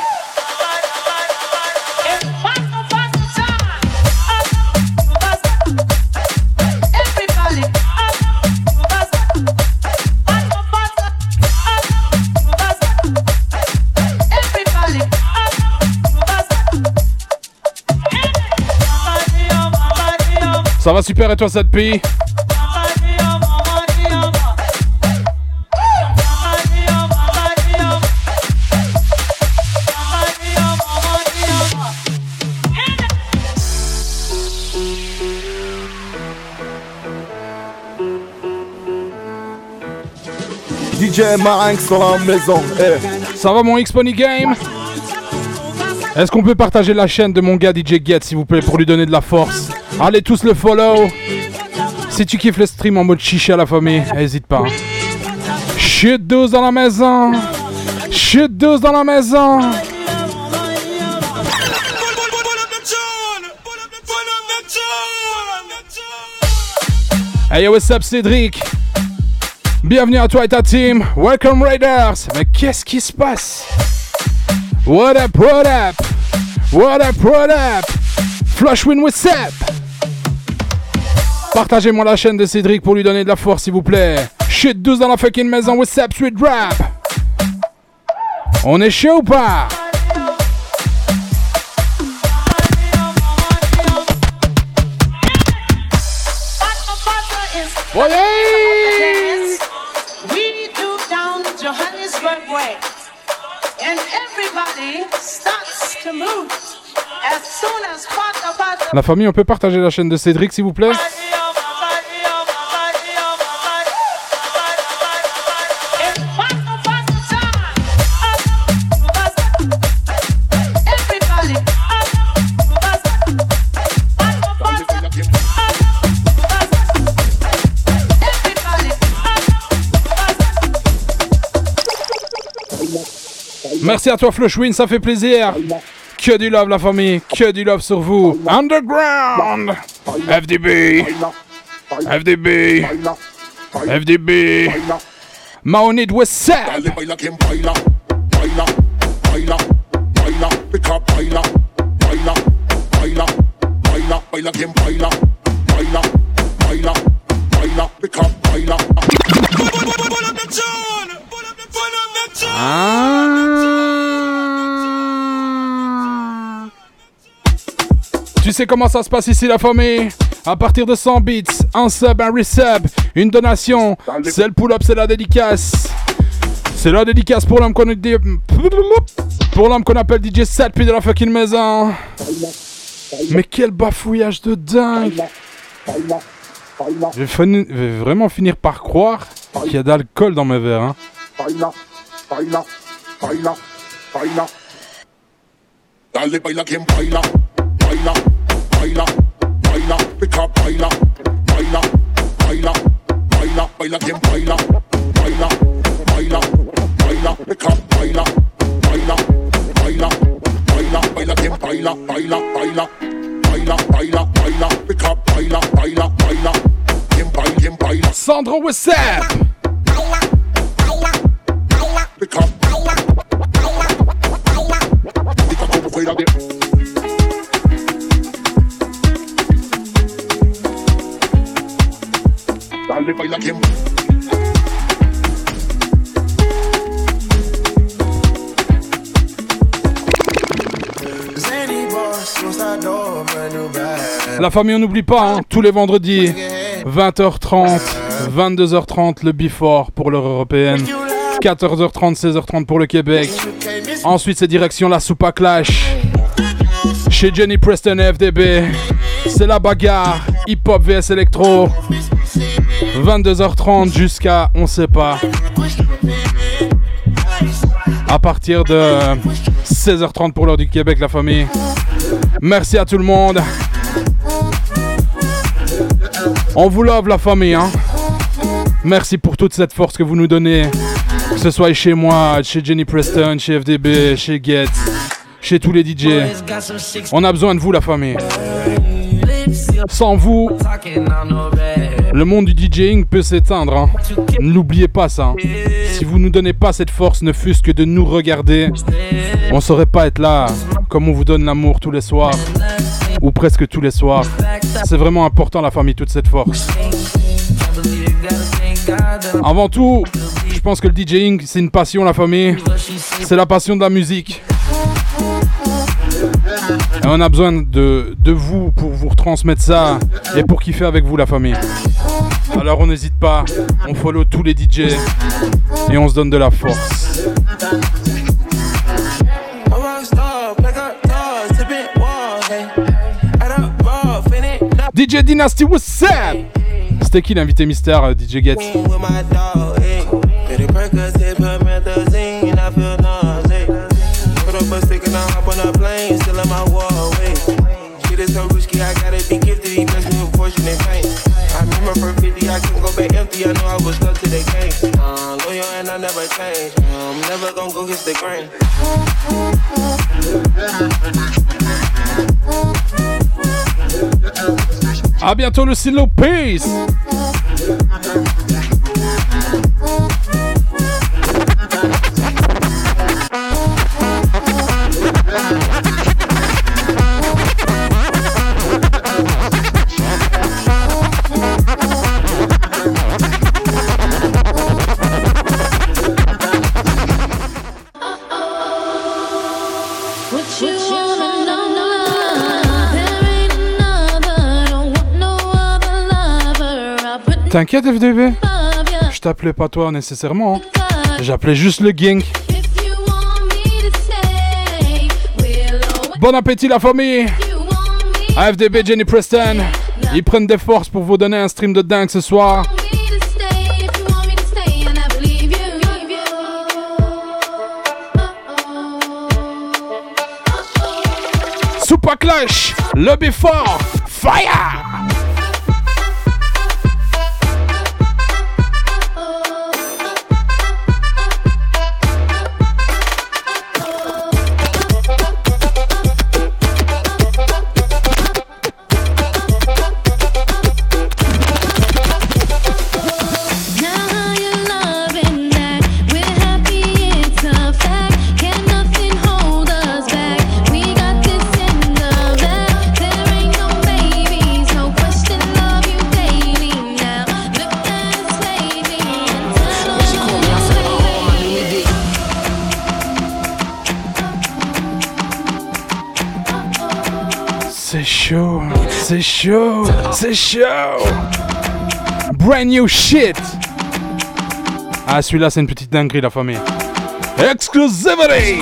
Ça va super et toi 7P? DJ Marinx dans la maison. eh. Ça va mon X-Pony Game? Est-ce qu'on peut partager la chaîne de mon gars DJ Get s'il vous plaît pour lui donner de la force? Allez tous le follow Si tu kiffes le stream en mode chicha la famille, n'hésite pas. Chute douce dans la maison. Chute douce dans la maison. Hey yo, what's up Cédric? Bienvenue à toi et ta team. Welcome Raiders. Mais qu'est-ce qui se passe? What up, what up? What up, what up? Flushwin what's up Partagez-moi la chaîne de Cédric pour lui donner de la force s'il vous plaît. Chute douce dans la fucking maison, what's up, sweet rap On est chaud ou pas? Dance. We do down Johannesburg way. And everybody starts to move. As soon as Pata Pata La famille, on peut partager la chaîne de Cédric s'il vous plaît? Merci à toi Flushwin, ça fait plaisir. Que du love la famille, que du love sur vous. Underground FDB FDB FDB Maonid baila. Ah. Tu sais comment ça se passe ici la famille? À partir de 100 bits, un sub, un resub, une donation, c'est le pull-up, c'est la dédicace. C'est la dédicace pour l'homme qu'on pour l'homme qu'on appelle DJ 7 puis de la fucking maison. Mais quel bafouillage de dingue je vais, vraiment finir par croire qu'il y a d'alcool dans mes verres. Hein. Baila, baila, baila, baila. Dale, baila quien baila, baila, baila, baila, pica, baila, baila, baila, baila, baila quien baila, baila, baila, baila, pica, baila, baila, baila, baila, baila quien baila, baila, baila, baila, baila, baila, pica, baila, baila, baila, quien baila, quien baila. Sandro, what's up? Pica, pica baila. La famille, on n'oublie pas, hein, tous les vendredis, 20h30, 22h30 le Before pour l'heure européenne, 14h30, 16h30 pour le Québec. Ensuite, c'est direction la Soupa Clash. Chez Jenny Preston et FDB, c'est la bagarre, hip-hop vs électro. 22h30 jusqu'à on sait pas. À partir de 16h30 pour l'heure du Québec, la famille. Merci à tout le monde. On vous love la famille. Hein. Merci pour toute cette force que vous nous donnez. Que ce soit chez moi, chez Jenny Preston, chez FDB, chez Get, chez tous les DJ. On a besoin de vous la famille. Sans vous, le monde du DJing peut s'éteindre. hein. N'oubliez pas ça. hein. Si vous nous donnez pas cette force, ne fût-ce que de nous regarder, on saurait pas être là comme on vous donne l'amour tous les soirs ou presque tous les soirs. C'est vraiment important la famille, toute cette force. Avant tout, pense que le DJing, c'est une passion, la famille. C'est la passion de la musique. Et on a besoin de, de vous pour vous retransmettre ça et pour kiffer avec vous, la famille. Alors on n'hésite pas, on follow tous les DJ et on se donne de la force. DJ Dynasty, what's up? C'était qui l'invité mystère, euh, DJ Get Percocet, I feel nauseous. Put up a stick and I hop on a plane, still in my wall, wait. Shit is so risky, I gotta be gifted, he blessed me with fortune and fame. I remember for 50, I couldn't go back empty, I know I was stuck to the game. Uh, loyal and never change. I'm never gonna go against the grain. À bientôt le silo Peace. T'inquiète FDB, je t'appelais pas toi nécessairement. hein. J'appelais juste le gang. Bon appétit la famille. AFDB Jenny Preston. Ils prennent des forces pour vous donner un stream de dingue ce soir. to stay. If you want chaud, c'est chaud. Brand new shit. Ah, celui-là, c'est une petite dinguerie, la famille. Exclusivity.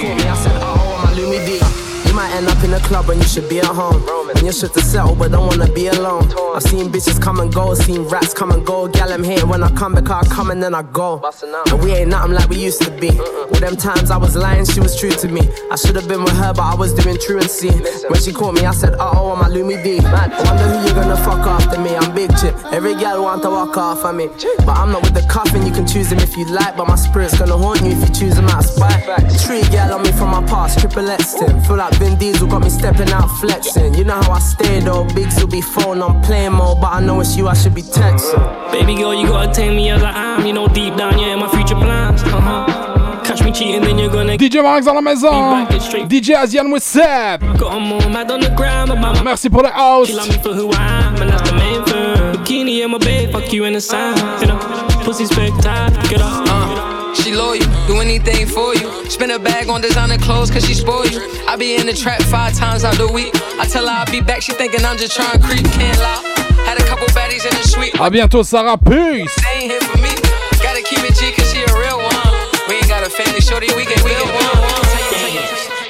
I said, my Louis D. You might end up in a club when you should be at home. And you should to settle, but don't wanna be alone. I've seen bitches come and go, seen rats come and go. Gal, I'm here when I come back, I come and then I go. And we ain't nothing like we used to be. All them times I was lying, she was true to me. I should have been with her, but I was doing truancy. When she caught me, I said, uh oh, I'm a Louis I wonder who you're gonna fuck after me. I'm big chip. Every gal want to walk off of me. But I'm not with the coffin, you can choose them if you like. But my spirit's gonna haunt you if you choose them out of spite. Tree gal on me from my past, triple X. Feel like Vin Diesel got me stepping out flexing. You know how I stay though, Biggs will be phone on play mode. But I know it's you, I should be texting. Baby girl, you gotta take me as I am. You know, deep down, yeah, in my future plans. Uh huh. Catch me cheating, then you're gonna DJ Max dans la maison. DJ Asian what's up? Got 'em all mad on the ground, but my Merci pour le house. She love me for who I am, and that's the main thing. Bikini in my bed, fuck you in the sand. You know, pussy spectacular. Get up. Uh, she loyal, do anything for you. Spend a bag on designer clothes cause she spoil you. I be in the trap five times out the week. I tell her I'll be back, she thinking I'm just trying to creep. Can't lie. Had a couple baddies in the suite. À bientôt, Sarah. Peace. They ain't here for me. Gotta keep it G cause she a real one. We ain't got a family shorty, we can build one.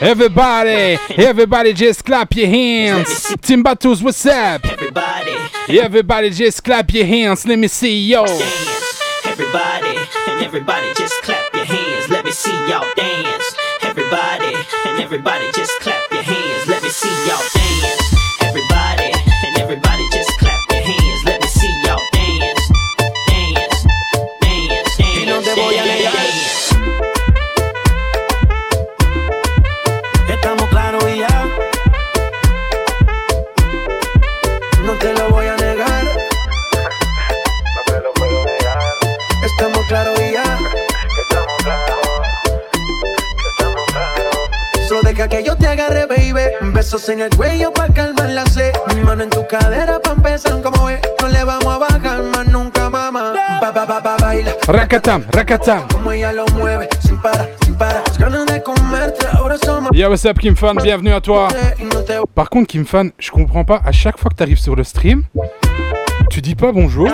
Everybody, everybody just clap your hands. Timbatus, what's up? Everybody, Everybody just clap your hands. Let me see yo. Everybody, and everybody just clap your hands. Let me see y'all dance. Everybody, and everybody just clap your hands. Let me see y'all dance. Besos en el cuello pa' calmar la sed. Mi mano en tu cadera pa' empezar como es. No le vamos a bajar más nunca, mamá. Pa, pa, pa, pa, baila. Rakatam, rakatam. Como ella lo mueve, sin parar, sin parar. Las ganas de comerte, ahora somos. Yo, what's up, Kim Fan? Bienvenue à toi. Par contre, Kim Fan, je comprends pas. À chaque fois que t'arrives sur le stream, tu dis pas bonjour.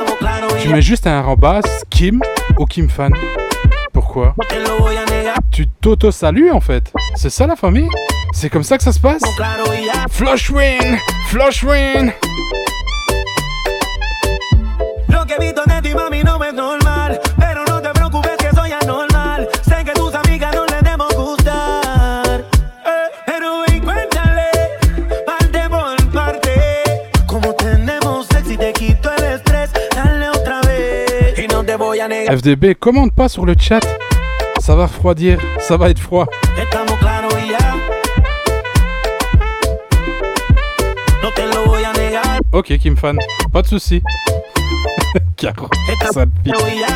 Tu mets juste un arrobas Kim ou Kim Fan. Pourquoi? Tu t'auto-salues en fait. C'est ça la famille? C'est comme ça que ça se passe? Flush win Flush win Lo que he visto de ti, mami, no es normal. Pero no te preocupes que soy anormal. Sé que tus amigas no le debemos gustar. Eh, pero ven, cuéntale, parte por parte. Como tenemos sexy, te quito el estrés. Dale otra vez. Y no te voy a negar. FDB, commente pas sur le chat. Ça va refroidir, ça va être froid. Ok, Kim Fan, pas de soucis. Caro, ça pique. Claro y ya.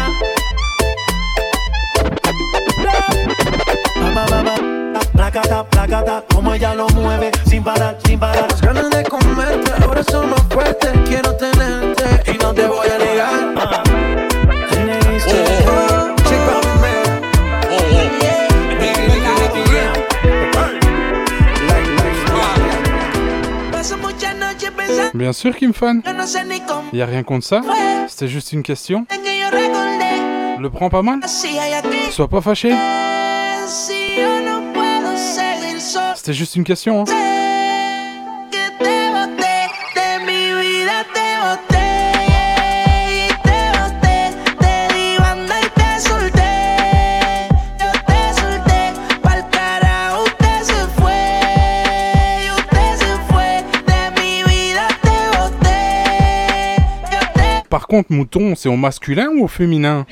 Ba, ba, ba, ba. Placata, placata, como ella lo mueve, sin parar, sin parar. Las ganas de comerte ahora son más fuertes. Quiero tenerte y no te voy a negar. Bien sûr, Fan. sé ni cómo Y a rien contre ça. C'était juste une question. Le prends pas mal Sois pas fâché. C'était juste une question. Hein. Contre, mouton, c'est au masculin ou au féminin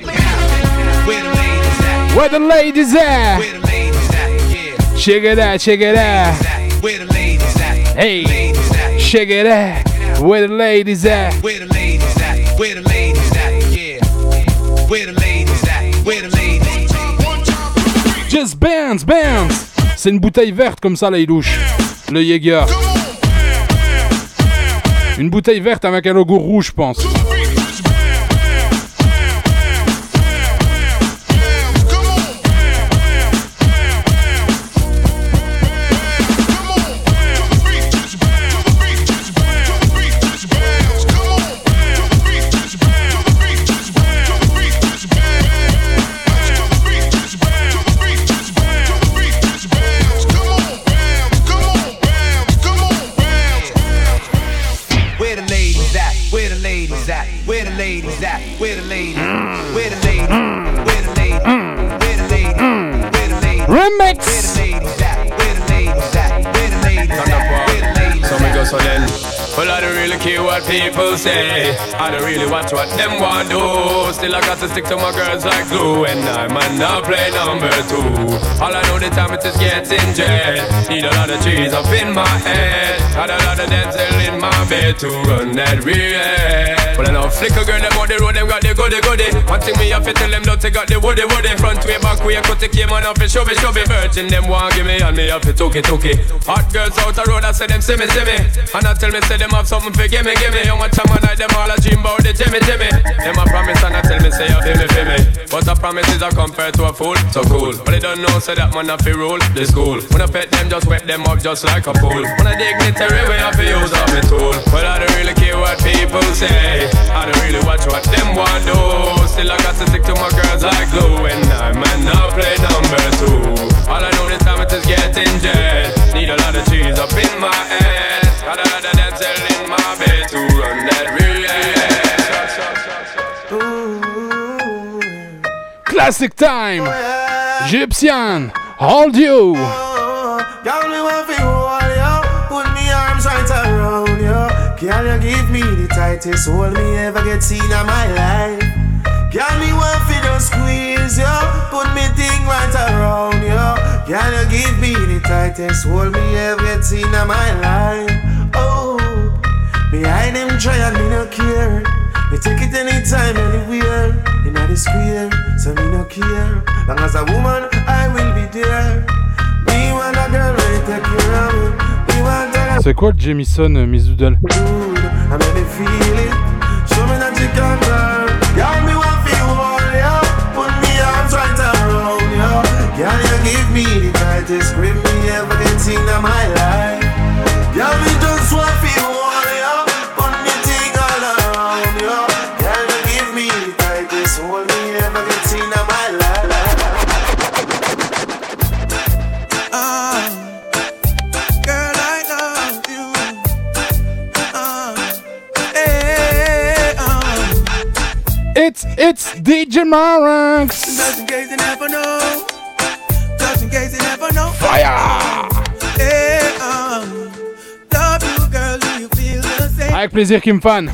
Where the ladies at? Check it out, check it out. Hey, check it out. Where the ladies at? Where the ladies at? Where the ladies at? Yeah. Where the ladies at? Where the ladies? Just bounce, bounce. C'est une bouteille verte comme ça, là, il louche. Le Jaeger. Une bouteille verte avec un logo rouge, je pense. People say. I don't really watch what them want do. Still, I got to stick to my girls like glue. And I might not play number two. All I know the time it is getting jet. Need a lot of trees up in my head. Got a lot of dental in my bed to run that real. Well, I know flicker girl, them on the road, them got the goody goody. One thing me have to tell them, don't they got the woody woody. Front way, back way, cut the came on up and show me, show me. Virgin, them want give me, and me have to took it, took it. Hot girls out the road, I say them see me, see me. And I tell me, say them have something for give me, give me. Young time, I night, them all a dream about the Jimmy, Jimmy. Them a promise, and I tell me, say you feel me, feel me. But a promise is a compared to a fool, so cool. But they don't know, say that man have to rule the school. When I pet them, just wet them up just like a pool. When I dignitary, we have to use up my tool. Well, I don't really care what people say. I don't really watch what them want do. Still, I got to stick to my girls like glue. And I might not play number two. All I know this time it is getting jet. Need a lot of cheese up in my head. Got a lot of dancing in my bed to run that real. Classic time. Egyptian, hold you. Girl, me want fi hold you, put me arms right around you. Girl, you give tightest hold me ever get seen in my life. Girl, me fi just squeeze you, put me thing right around you. Girl, you give me the tightest hold me ever get seen in my life. Oh, behind them try and me no care. Me take it anytime, anywhere. In the square, so me no care. Long as a woman, I will be there. Me want a girl ready take care of me. C'est quoi le Jamison euh, Miss Doodle can you give me the tightest grip me ever get seen in my life. It's it's DJ Maranx. Just in case you never know. Just in case you never know. Fire! Um, love you, girl. Do you feel the same? Avec plaisir, Kim Fan.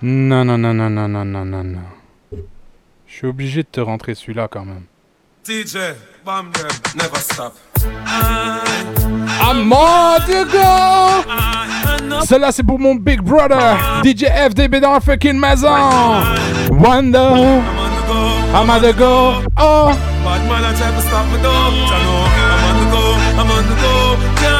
Non, non, non, non, non, non, non, non, non. Je suis obligé de te rentrer celui-là quand même. DJ, bam them, never stop. I'm more to go. Celle-là, c'est pour mon big brother, DJ FDB dans la fucking maison. Wonder, I'm on the go. Oh, Bad man, I try to stop me though. I'm on the go, I'm on the go.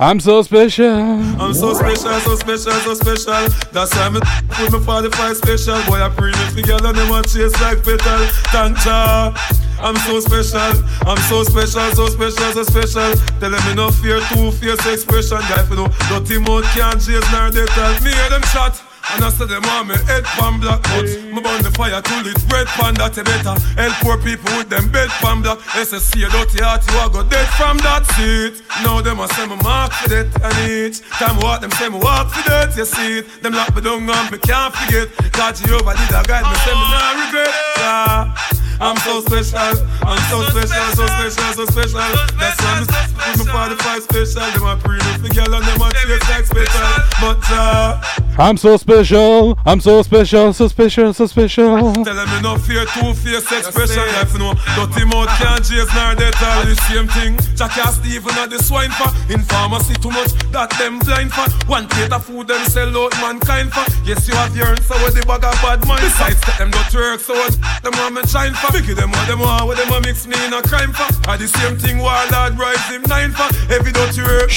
I'm so special. I'm so special, so special, so special. That's why I'm with my 45 special. Boy, I bring it together, them want chase like petal. Thank ya. I'm so special, I'm so special, so special, so special. Tell them no fear, two fierce expression. Guy, you know, dirty mouth can't chase nor they tell. Me hear them shot. And I said them want me head pan black But me burn the fire till it's red pan that you better Help poor people with them bed pan black. SSC a dirty heart you a go dead from that seat. Now them a say me mark for that And each time walk them say me walk for that You see it. Them lock me down and me can't forget. God Jehovah did a guide me say me not regret. Yeah. I'm so special, I'm so special, so special, so special. That's why I'm with my 45 special. Them a pretty for girl and them a chase like special. But uh, I'm so special. I'm so special, so special, so special. Tell them me no fear, two face expression If you know, dirty mouth can't chase nor they tell the same thing Jack asked even at the swine for In pharmacy too much, that them blind for One plate of food them sell out mankind for Yes you have your answer with the bag of bad mind Besides them don't work so them want me shine for Biggie them what them want, what them want mix me in a crime for Are ah, the same thing Warlord rise him nine for Every dirty work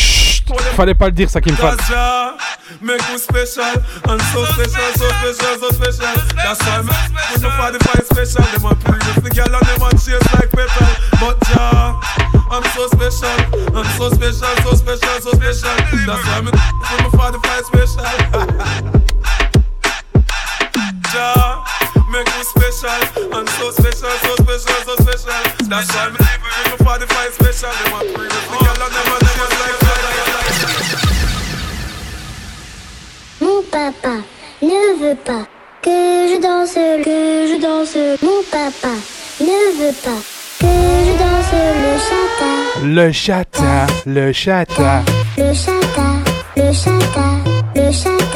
Fallait pas le dire, ça qui me fasse. Make me special and so special, so special, so special. That's why me with my 45 special. Them a pretty with the girl and them a chase like petal. But Jah, I'm so special, I'm so special, so special, so special. That's why me with my 45 special. Jah make me special and so special, so special, so special. That's why me with my 45 special. Them a pretty with the girl and them a chase like petal. Mon papa ne veut pas que je danse, que je danse. Mon papa ne veut pas que je danse le chata, Le chata, le chata. le chata, le chata, le chata,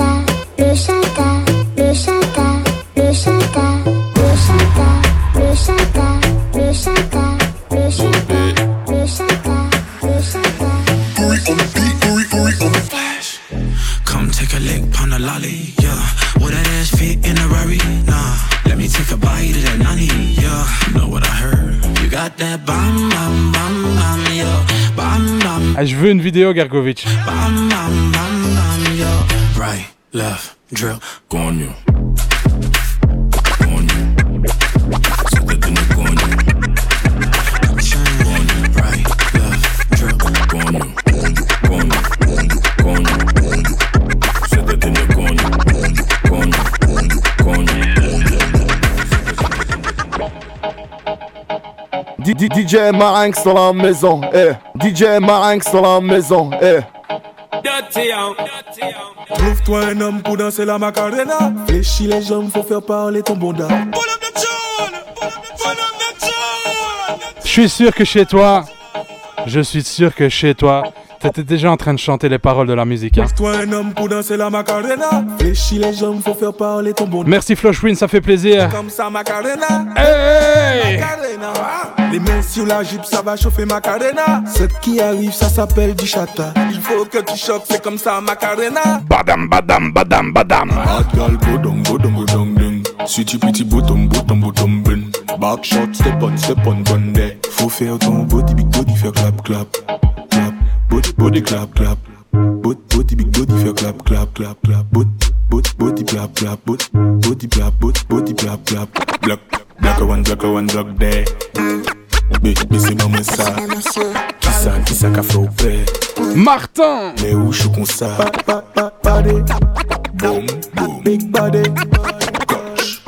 Ah, je veux une vidéo, Gargovic. Right, left, drill, DJ Marinx dans la maison, eh. DJ Marinx dans la maison, eh. Trouve-toi un homme pour danser la macarena. Fléchis les jambes, faut faire parler ton bonda. Je suis sûr que chez toi, je suis sûr que chez toi, t'étais déjà en train de chanter les paroles de la musique. hein. Merci Floshwin, ça fait plaisir. Hey! Les mains sur la jupe, ça va chauffer Macarena. Ce qui arrive, ça s'appelle du chata. Il faut que tu choques, c'est comme ça, Macarena. Badam, badam, badam, badam. Bottom, bottom, bottom. Back shot, step on, step on, bun there. Faut faire ton body, big body, faire clap, clap. Body, body, clap, clap. Body, body, big body, faire clap, clap, clap, clap. Body, body, body, clap, clap. Body, body, clap, body, body, clap, clap. Block, block one, block one, block there. C'est maman ça. Qui ça, qui ça qu'a fait au père? Martin! Mais où je suis comme ça? Body, boom, boom. Big body, gosh.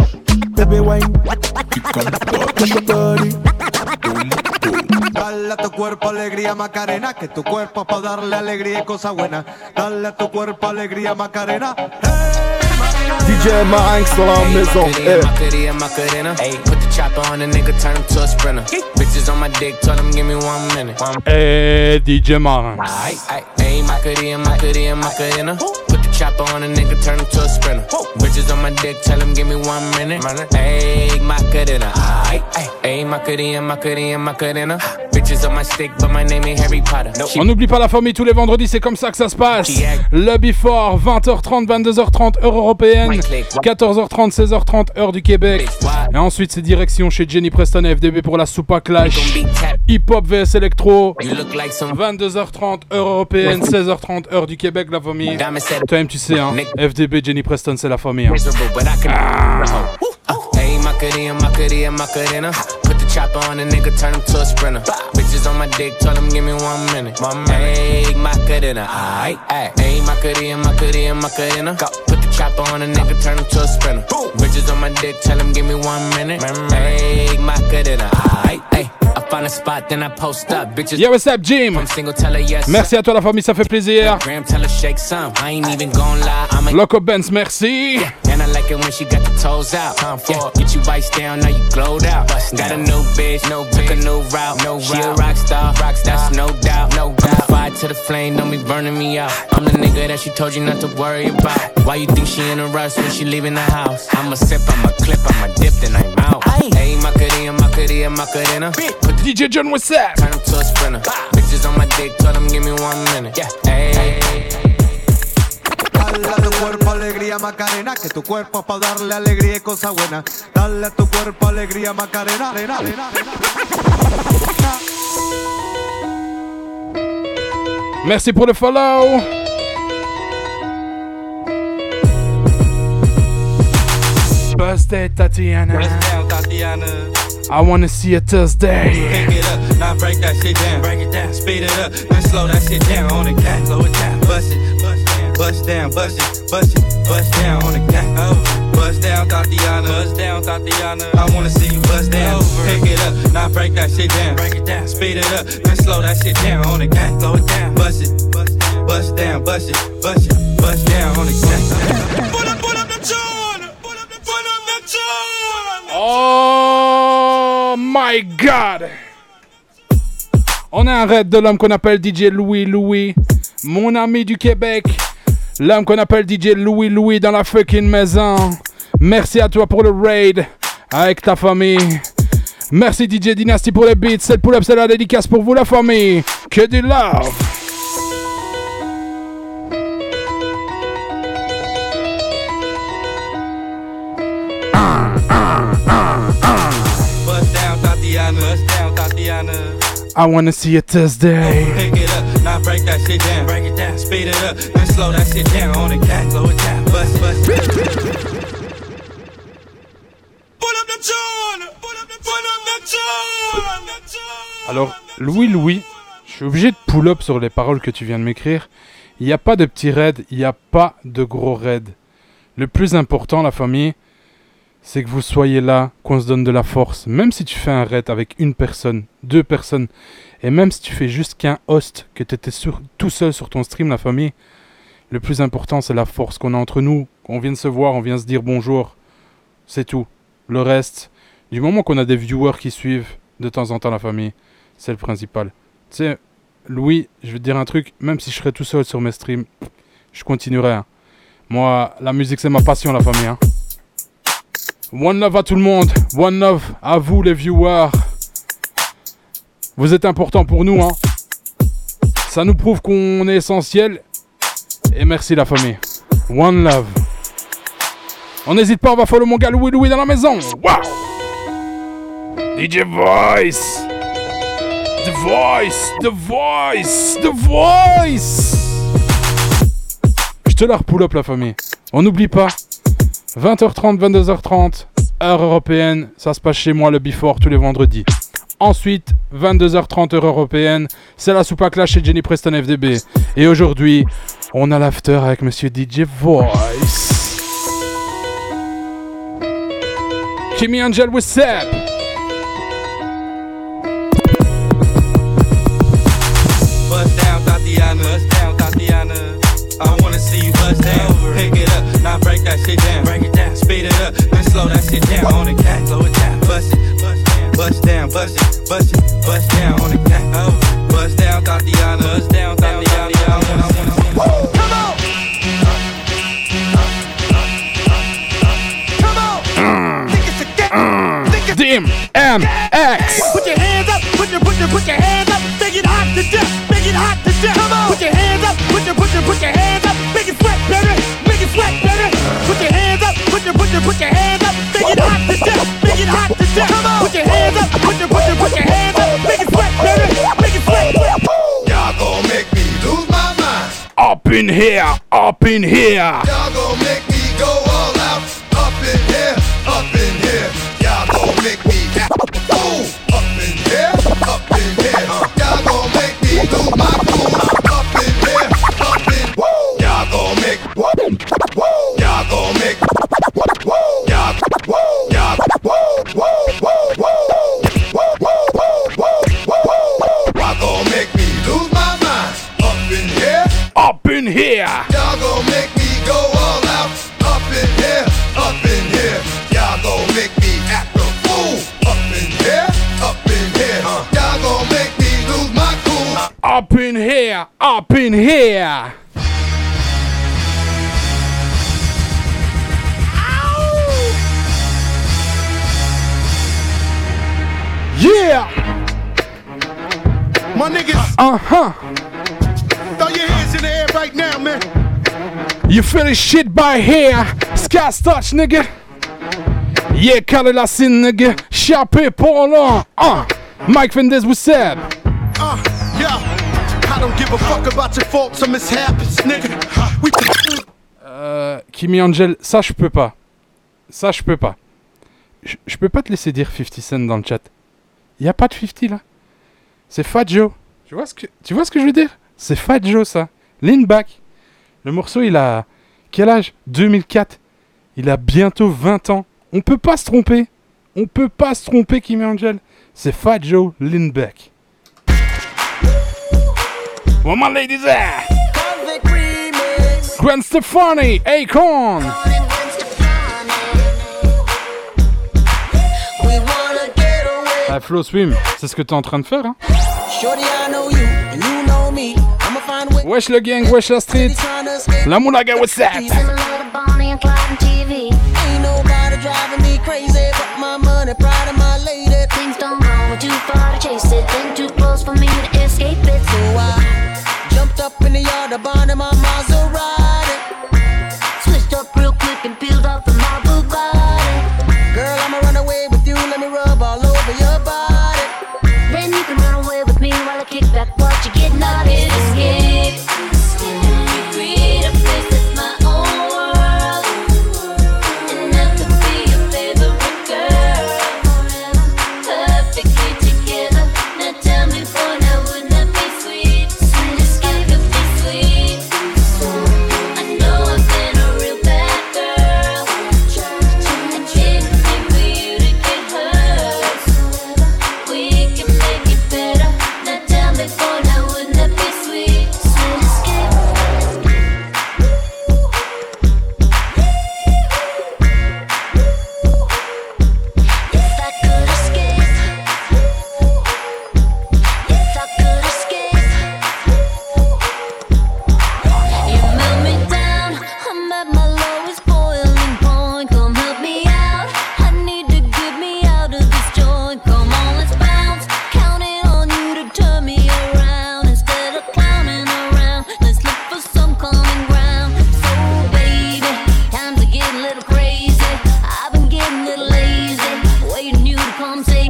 Baby wine, keep come, touch your body. Dale a tu cuerpo alegría Macarena, que tu cuerpo para darle alegría y cosa buena. Dale a tu cuerpo alegría Macarena. Hey DJ Marinx dans la maison. Macarena, Macarena. Ayy, put the chopper on a nigga, turn him to a sprinter. Bitches on my dick, tell him give me one minute. One Et DJ Macarena, Macarena, Macarena. Chopper on a nigga, turn him to a sprinter. Bitches on my dick, tell him give me one minute. Ayy, Macarena. Ayy, ayy, ayy, Macarena, Macarena, Macarena. Bitches on my stick, but my name ain't Harry Potter. On n'oublie pas la famille tous les vendredis, c'est comme ça que ça se passe. Le Before, 20h30, 22h30, heure européenne. 14h30, 16h30, heure du Québec. Et ensuite, c'est direction chez Jenny Preston et FDB pour la Soupa Clash. Hip Hop vs Electro. 22h30, heure européenne, 16h30, heure du Québec, la famille. Toi-même, tu sais, hein. FDB, Jenny Preston, c'est la famille. hein. Ah. chopper on a nigga, turn him to a sprinter. Bitches on my dick, tell him give me one minute. One minute. Ayy, Macarena, aight, ayy. Ayy, Macarena, Macarena, Macarena. Put the chopper on a nigga, turn him to a sprinter. Bitches on my dick, tell him give me one minute. Ayy, Macarena, aight, ayy. I find a spot, then I post up. Bitches. Yo, what's up, Jim? I'm single, tell her yes. Merci à toi, la famille, ça fait plaisir. Graham, tell her shake some. I ain't even gon' lie. I'm a Loco Benz, merci. and I like it when she got the toes out. Time for yeah, get you ice down, now you glowed out. got a new bitch, no took a new route. No she a rock star, rock star. That's no doubt, no doubt. Fire to the flame, don't be burning me out. I'm the nigga that she told you not to worry about. Why you think she in a rush when she leaving the house? I'm a sip, I'm a clip, I'm a dip, then I'm out. Hey, Macarena, Macarena, Macarena. DJ John, what's up? Turn him to a sprinter. Bitches on my dick, tell them give me one minute. Yeah, hey. Dale a tu cuerpo alegría Macarena, que tu cuerpo es para darle alegría y cosa buena. Dale a tu cuerpo alegría Macarena. arena, arena, Merci pour le follow. Birthday, Tatiana. down, Tatiana. I wanna see a Thursday. Pick it up, now break that shit down. Break it down, speed it up, then slow that shit down on the cat. Slow it down, bust it, bust down, bust down, bust it, bust it, bust down on the cat. Oh, bust down, Tatiana, bust down, Tatiana. I wanna see you bust down. Pick it up, now break that shit down. Break it down, speed it up, then slow that shit down on the cat. Slow it down, bust it, bust down, bust down, bust it, bust it, bust down on the cat. Put up, put up the tune, put up the, put up the tune. Oh my god! On a un raid de l'homme qu'on appelle DJ Louis Louis, mon ami du Québec. L'homme qu'on appelle DJ Louis Louis dans la fucking maison. Merci à toi pour le raid avec ta famille. Merci DJ Dynasty pour les beats. C'est le pull-up, c'est la dédicace pour vous la famille. Que du love! I wanna see a. Pick it up, now break that shit down. Break it down, speed it up, then slow that shit down on the cat. Slow it down, bust, bust. Pull up the tune, pull up the, tune. Alors, Louis Louis, je suis obligé de pull up sur les paroles que tu viens de m'écrire. Il n'y a pas de petit raid, il n'y a pas de gros raid. Le plus important, la famille, c'est que vous soyez là, qu'on se donne de la force. Même si tu fais un raid avec une personne, deux personnes, et même si tu fais juste qu'un host, que tu étais tout seul sur ton stream, la famille, le plus important, c'est la force qu'on a entre nous. On vient de se voir, on vient se dire bonjour. C'est tout. Le reste, du moment qu'on a des viewers qui suivent de temps en temps la famille, c'est le principal. Tu sais, Louis, je vais te dire un truc, même si je serais tout seul sur mes streams, je continuerai. hein. Moi, la musique, c'est ma passion, la famille. hein. One love à tout le monde. One love à vous, les viewers. Vous êtes importants pour nous. Hein. Ça nous prouve qu'on est essentiel. Et merci, la famille. One love. On n'hésite pas, on va follow mon gars Louis Louis dans la maison. Wow! DJ Voice. The Voice. The Voice. The Voice. Je te la repull up, la famille. On n'oublie pas. 20h30, 22h30, heure européenne. Ça se passe chez moi le before tous les vendredis. Ensuite, 22h30 heure européenne, c'est la soupe à clash chez Jenny Preston FDB. Et aujourd'hui, on a l'after avec monsieur DJ Voice. Kimmy Angel, what's I break that shit down. Break it down. Speed it up, then slow that shit down. On the cat, slow it down. Bust it, bust down, bust it, bust it, bust down on the cat. Oh, bust down, Tatiana, bust down, Tatiana. I wanna, I wanna, Dim MX. Put your hands up, put your put your put your hands up, make it hot to death, make it hot to death. Come on, put your hands up, put your put your put your hands up, make it sweat, baby, make it sweat put your, put your, put your hands up, make it hot to death, make it hot to death. Come on. Put your hands up, put your, put your, put your hands up, make it sweat, baby, make it sweat. Y'all gon' make me lose my mind. Up in here, up in here. Y'all gon' make me go all out. Up in here, up in here. Y'all gon' make me act a fool. Up in here, up in here. Y'all gon' make me lose my Up in here. Y'all gon' make me go all out. Up in here, up in here. Y'all gon' make me act a fool. Up in here, up in here. Y'all gon' make me lose my cool. Up in here, up in here. Yeah. My niggas. Uh huh. Right now, man. You feel shit by here? Sky touch, nigga. Yeah, Kalle Lassin, nigga. Chappé pour l'an. Uh. Mike Fendez, what's up? Uh, yeah. I don't give a fuck about your faults or mishaps, nigga. We Euh, Kimi Angel, ça je peux pas. Ça je peux pas. Je je peux pas te laisser dire 50 Cent dans le chat. Y a pas de 50 là. C'est Fat Joe. Tu vois ce que, tu vois ce que je veux dire? C'est Fat Joe ça. Lean back. Le morceau il a quel âge? 2004. Il a bientôt 20 ans. On peut pas se tromper. On peut pas se tromper Kimi Angel. C'est Fat Joe. Where my ladies at? Gwen Stefani, Akon. Ah, Flo Swim, c'est ce que t'es en train de faire, hein? Shorty, I know you, and you know me. I'ma find ways. Wesh le gang, wesh la street. La moulaga, what's that? Ain't nobody driving me crazy, but my money, pride of my lady. Things don't go too far to chase it, then too close for me to escape it. So I jumped up in the yard, the barn in my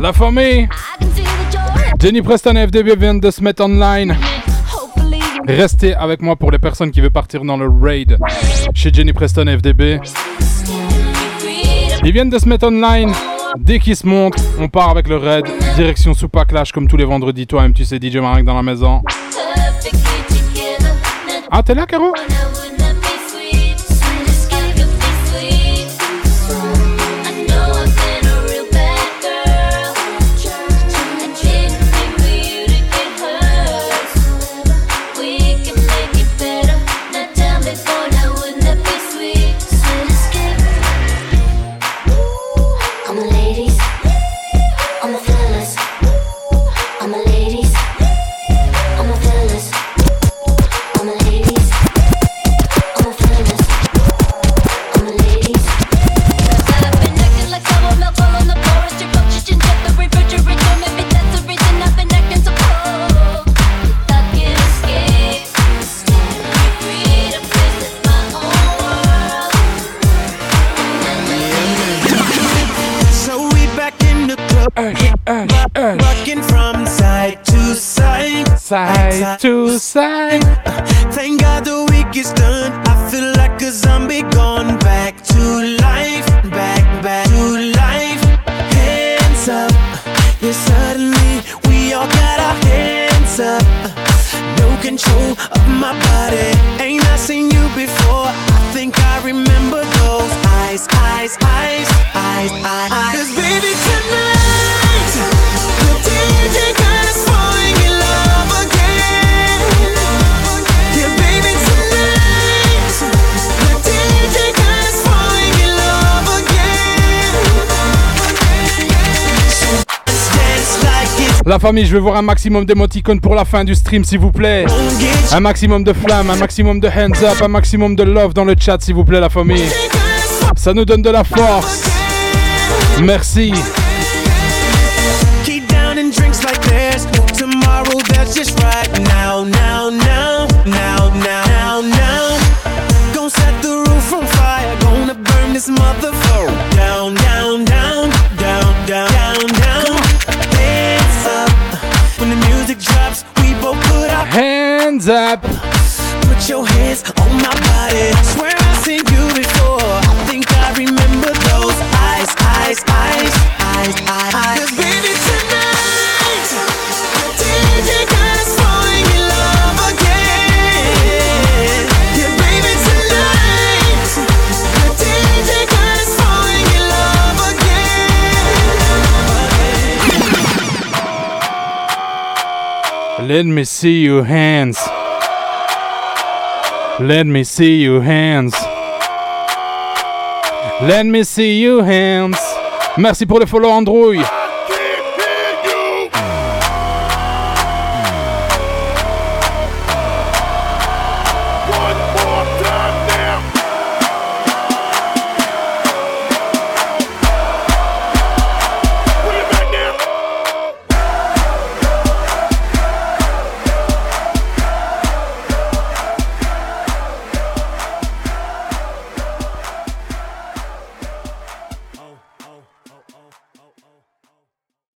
La famille. Jenny Preston FDB viennent de se mettre online. Restez avec moi pour les personnes qui veulent partir dans le raid chez Jenny Preston FDB. Ils viennent de se mettre online. Dès qu'ils se montrent, on part avec le raid. Direction Soupa Clash comme tous les vendredis. Toi-même, tu sais, DJ Marek dans la maison. Ah, t'es là, Caro? Famille, je veux voir un maximum d'émoticônes pour la fin du stream, s'il vous plaît. Un maximum de flammes, un maximum de hands up, un maximum de love dans le chat, s'il vous plaît, la famille. Ça nous donne de la force. Merci. Hands up. Put your hands on my body. Swear I've seen you before. I think I remember those eyes, eyes, eyes, eyes, eyes. eyes. 'Cause baby tonight, DJ got us falling in love again. Yeah, baby tonight, DJ got us falling in love again. Let me see your hands. Let me see your hands. Let me see your hands. Merci pour le follow Androuille.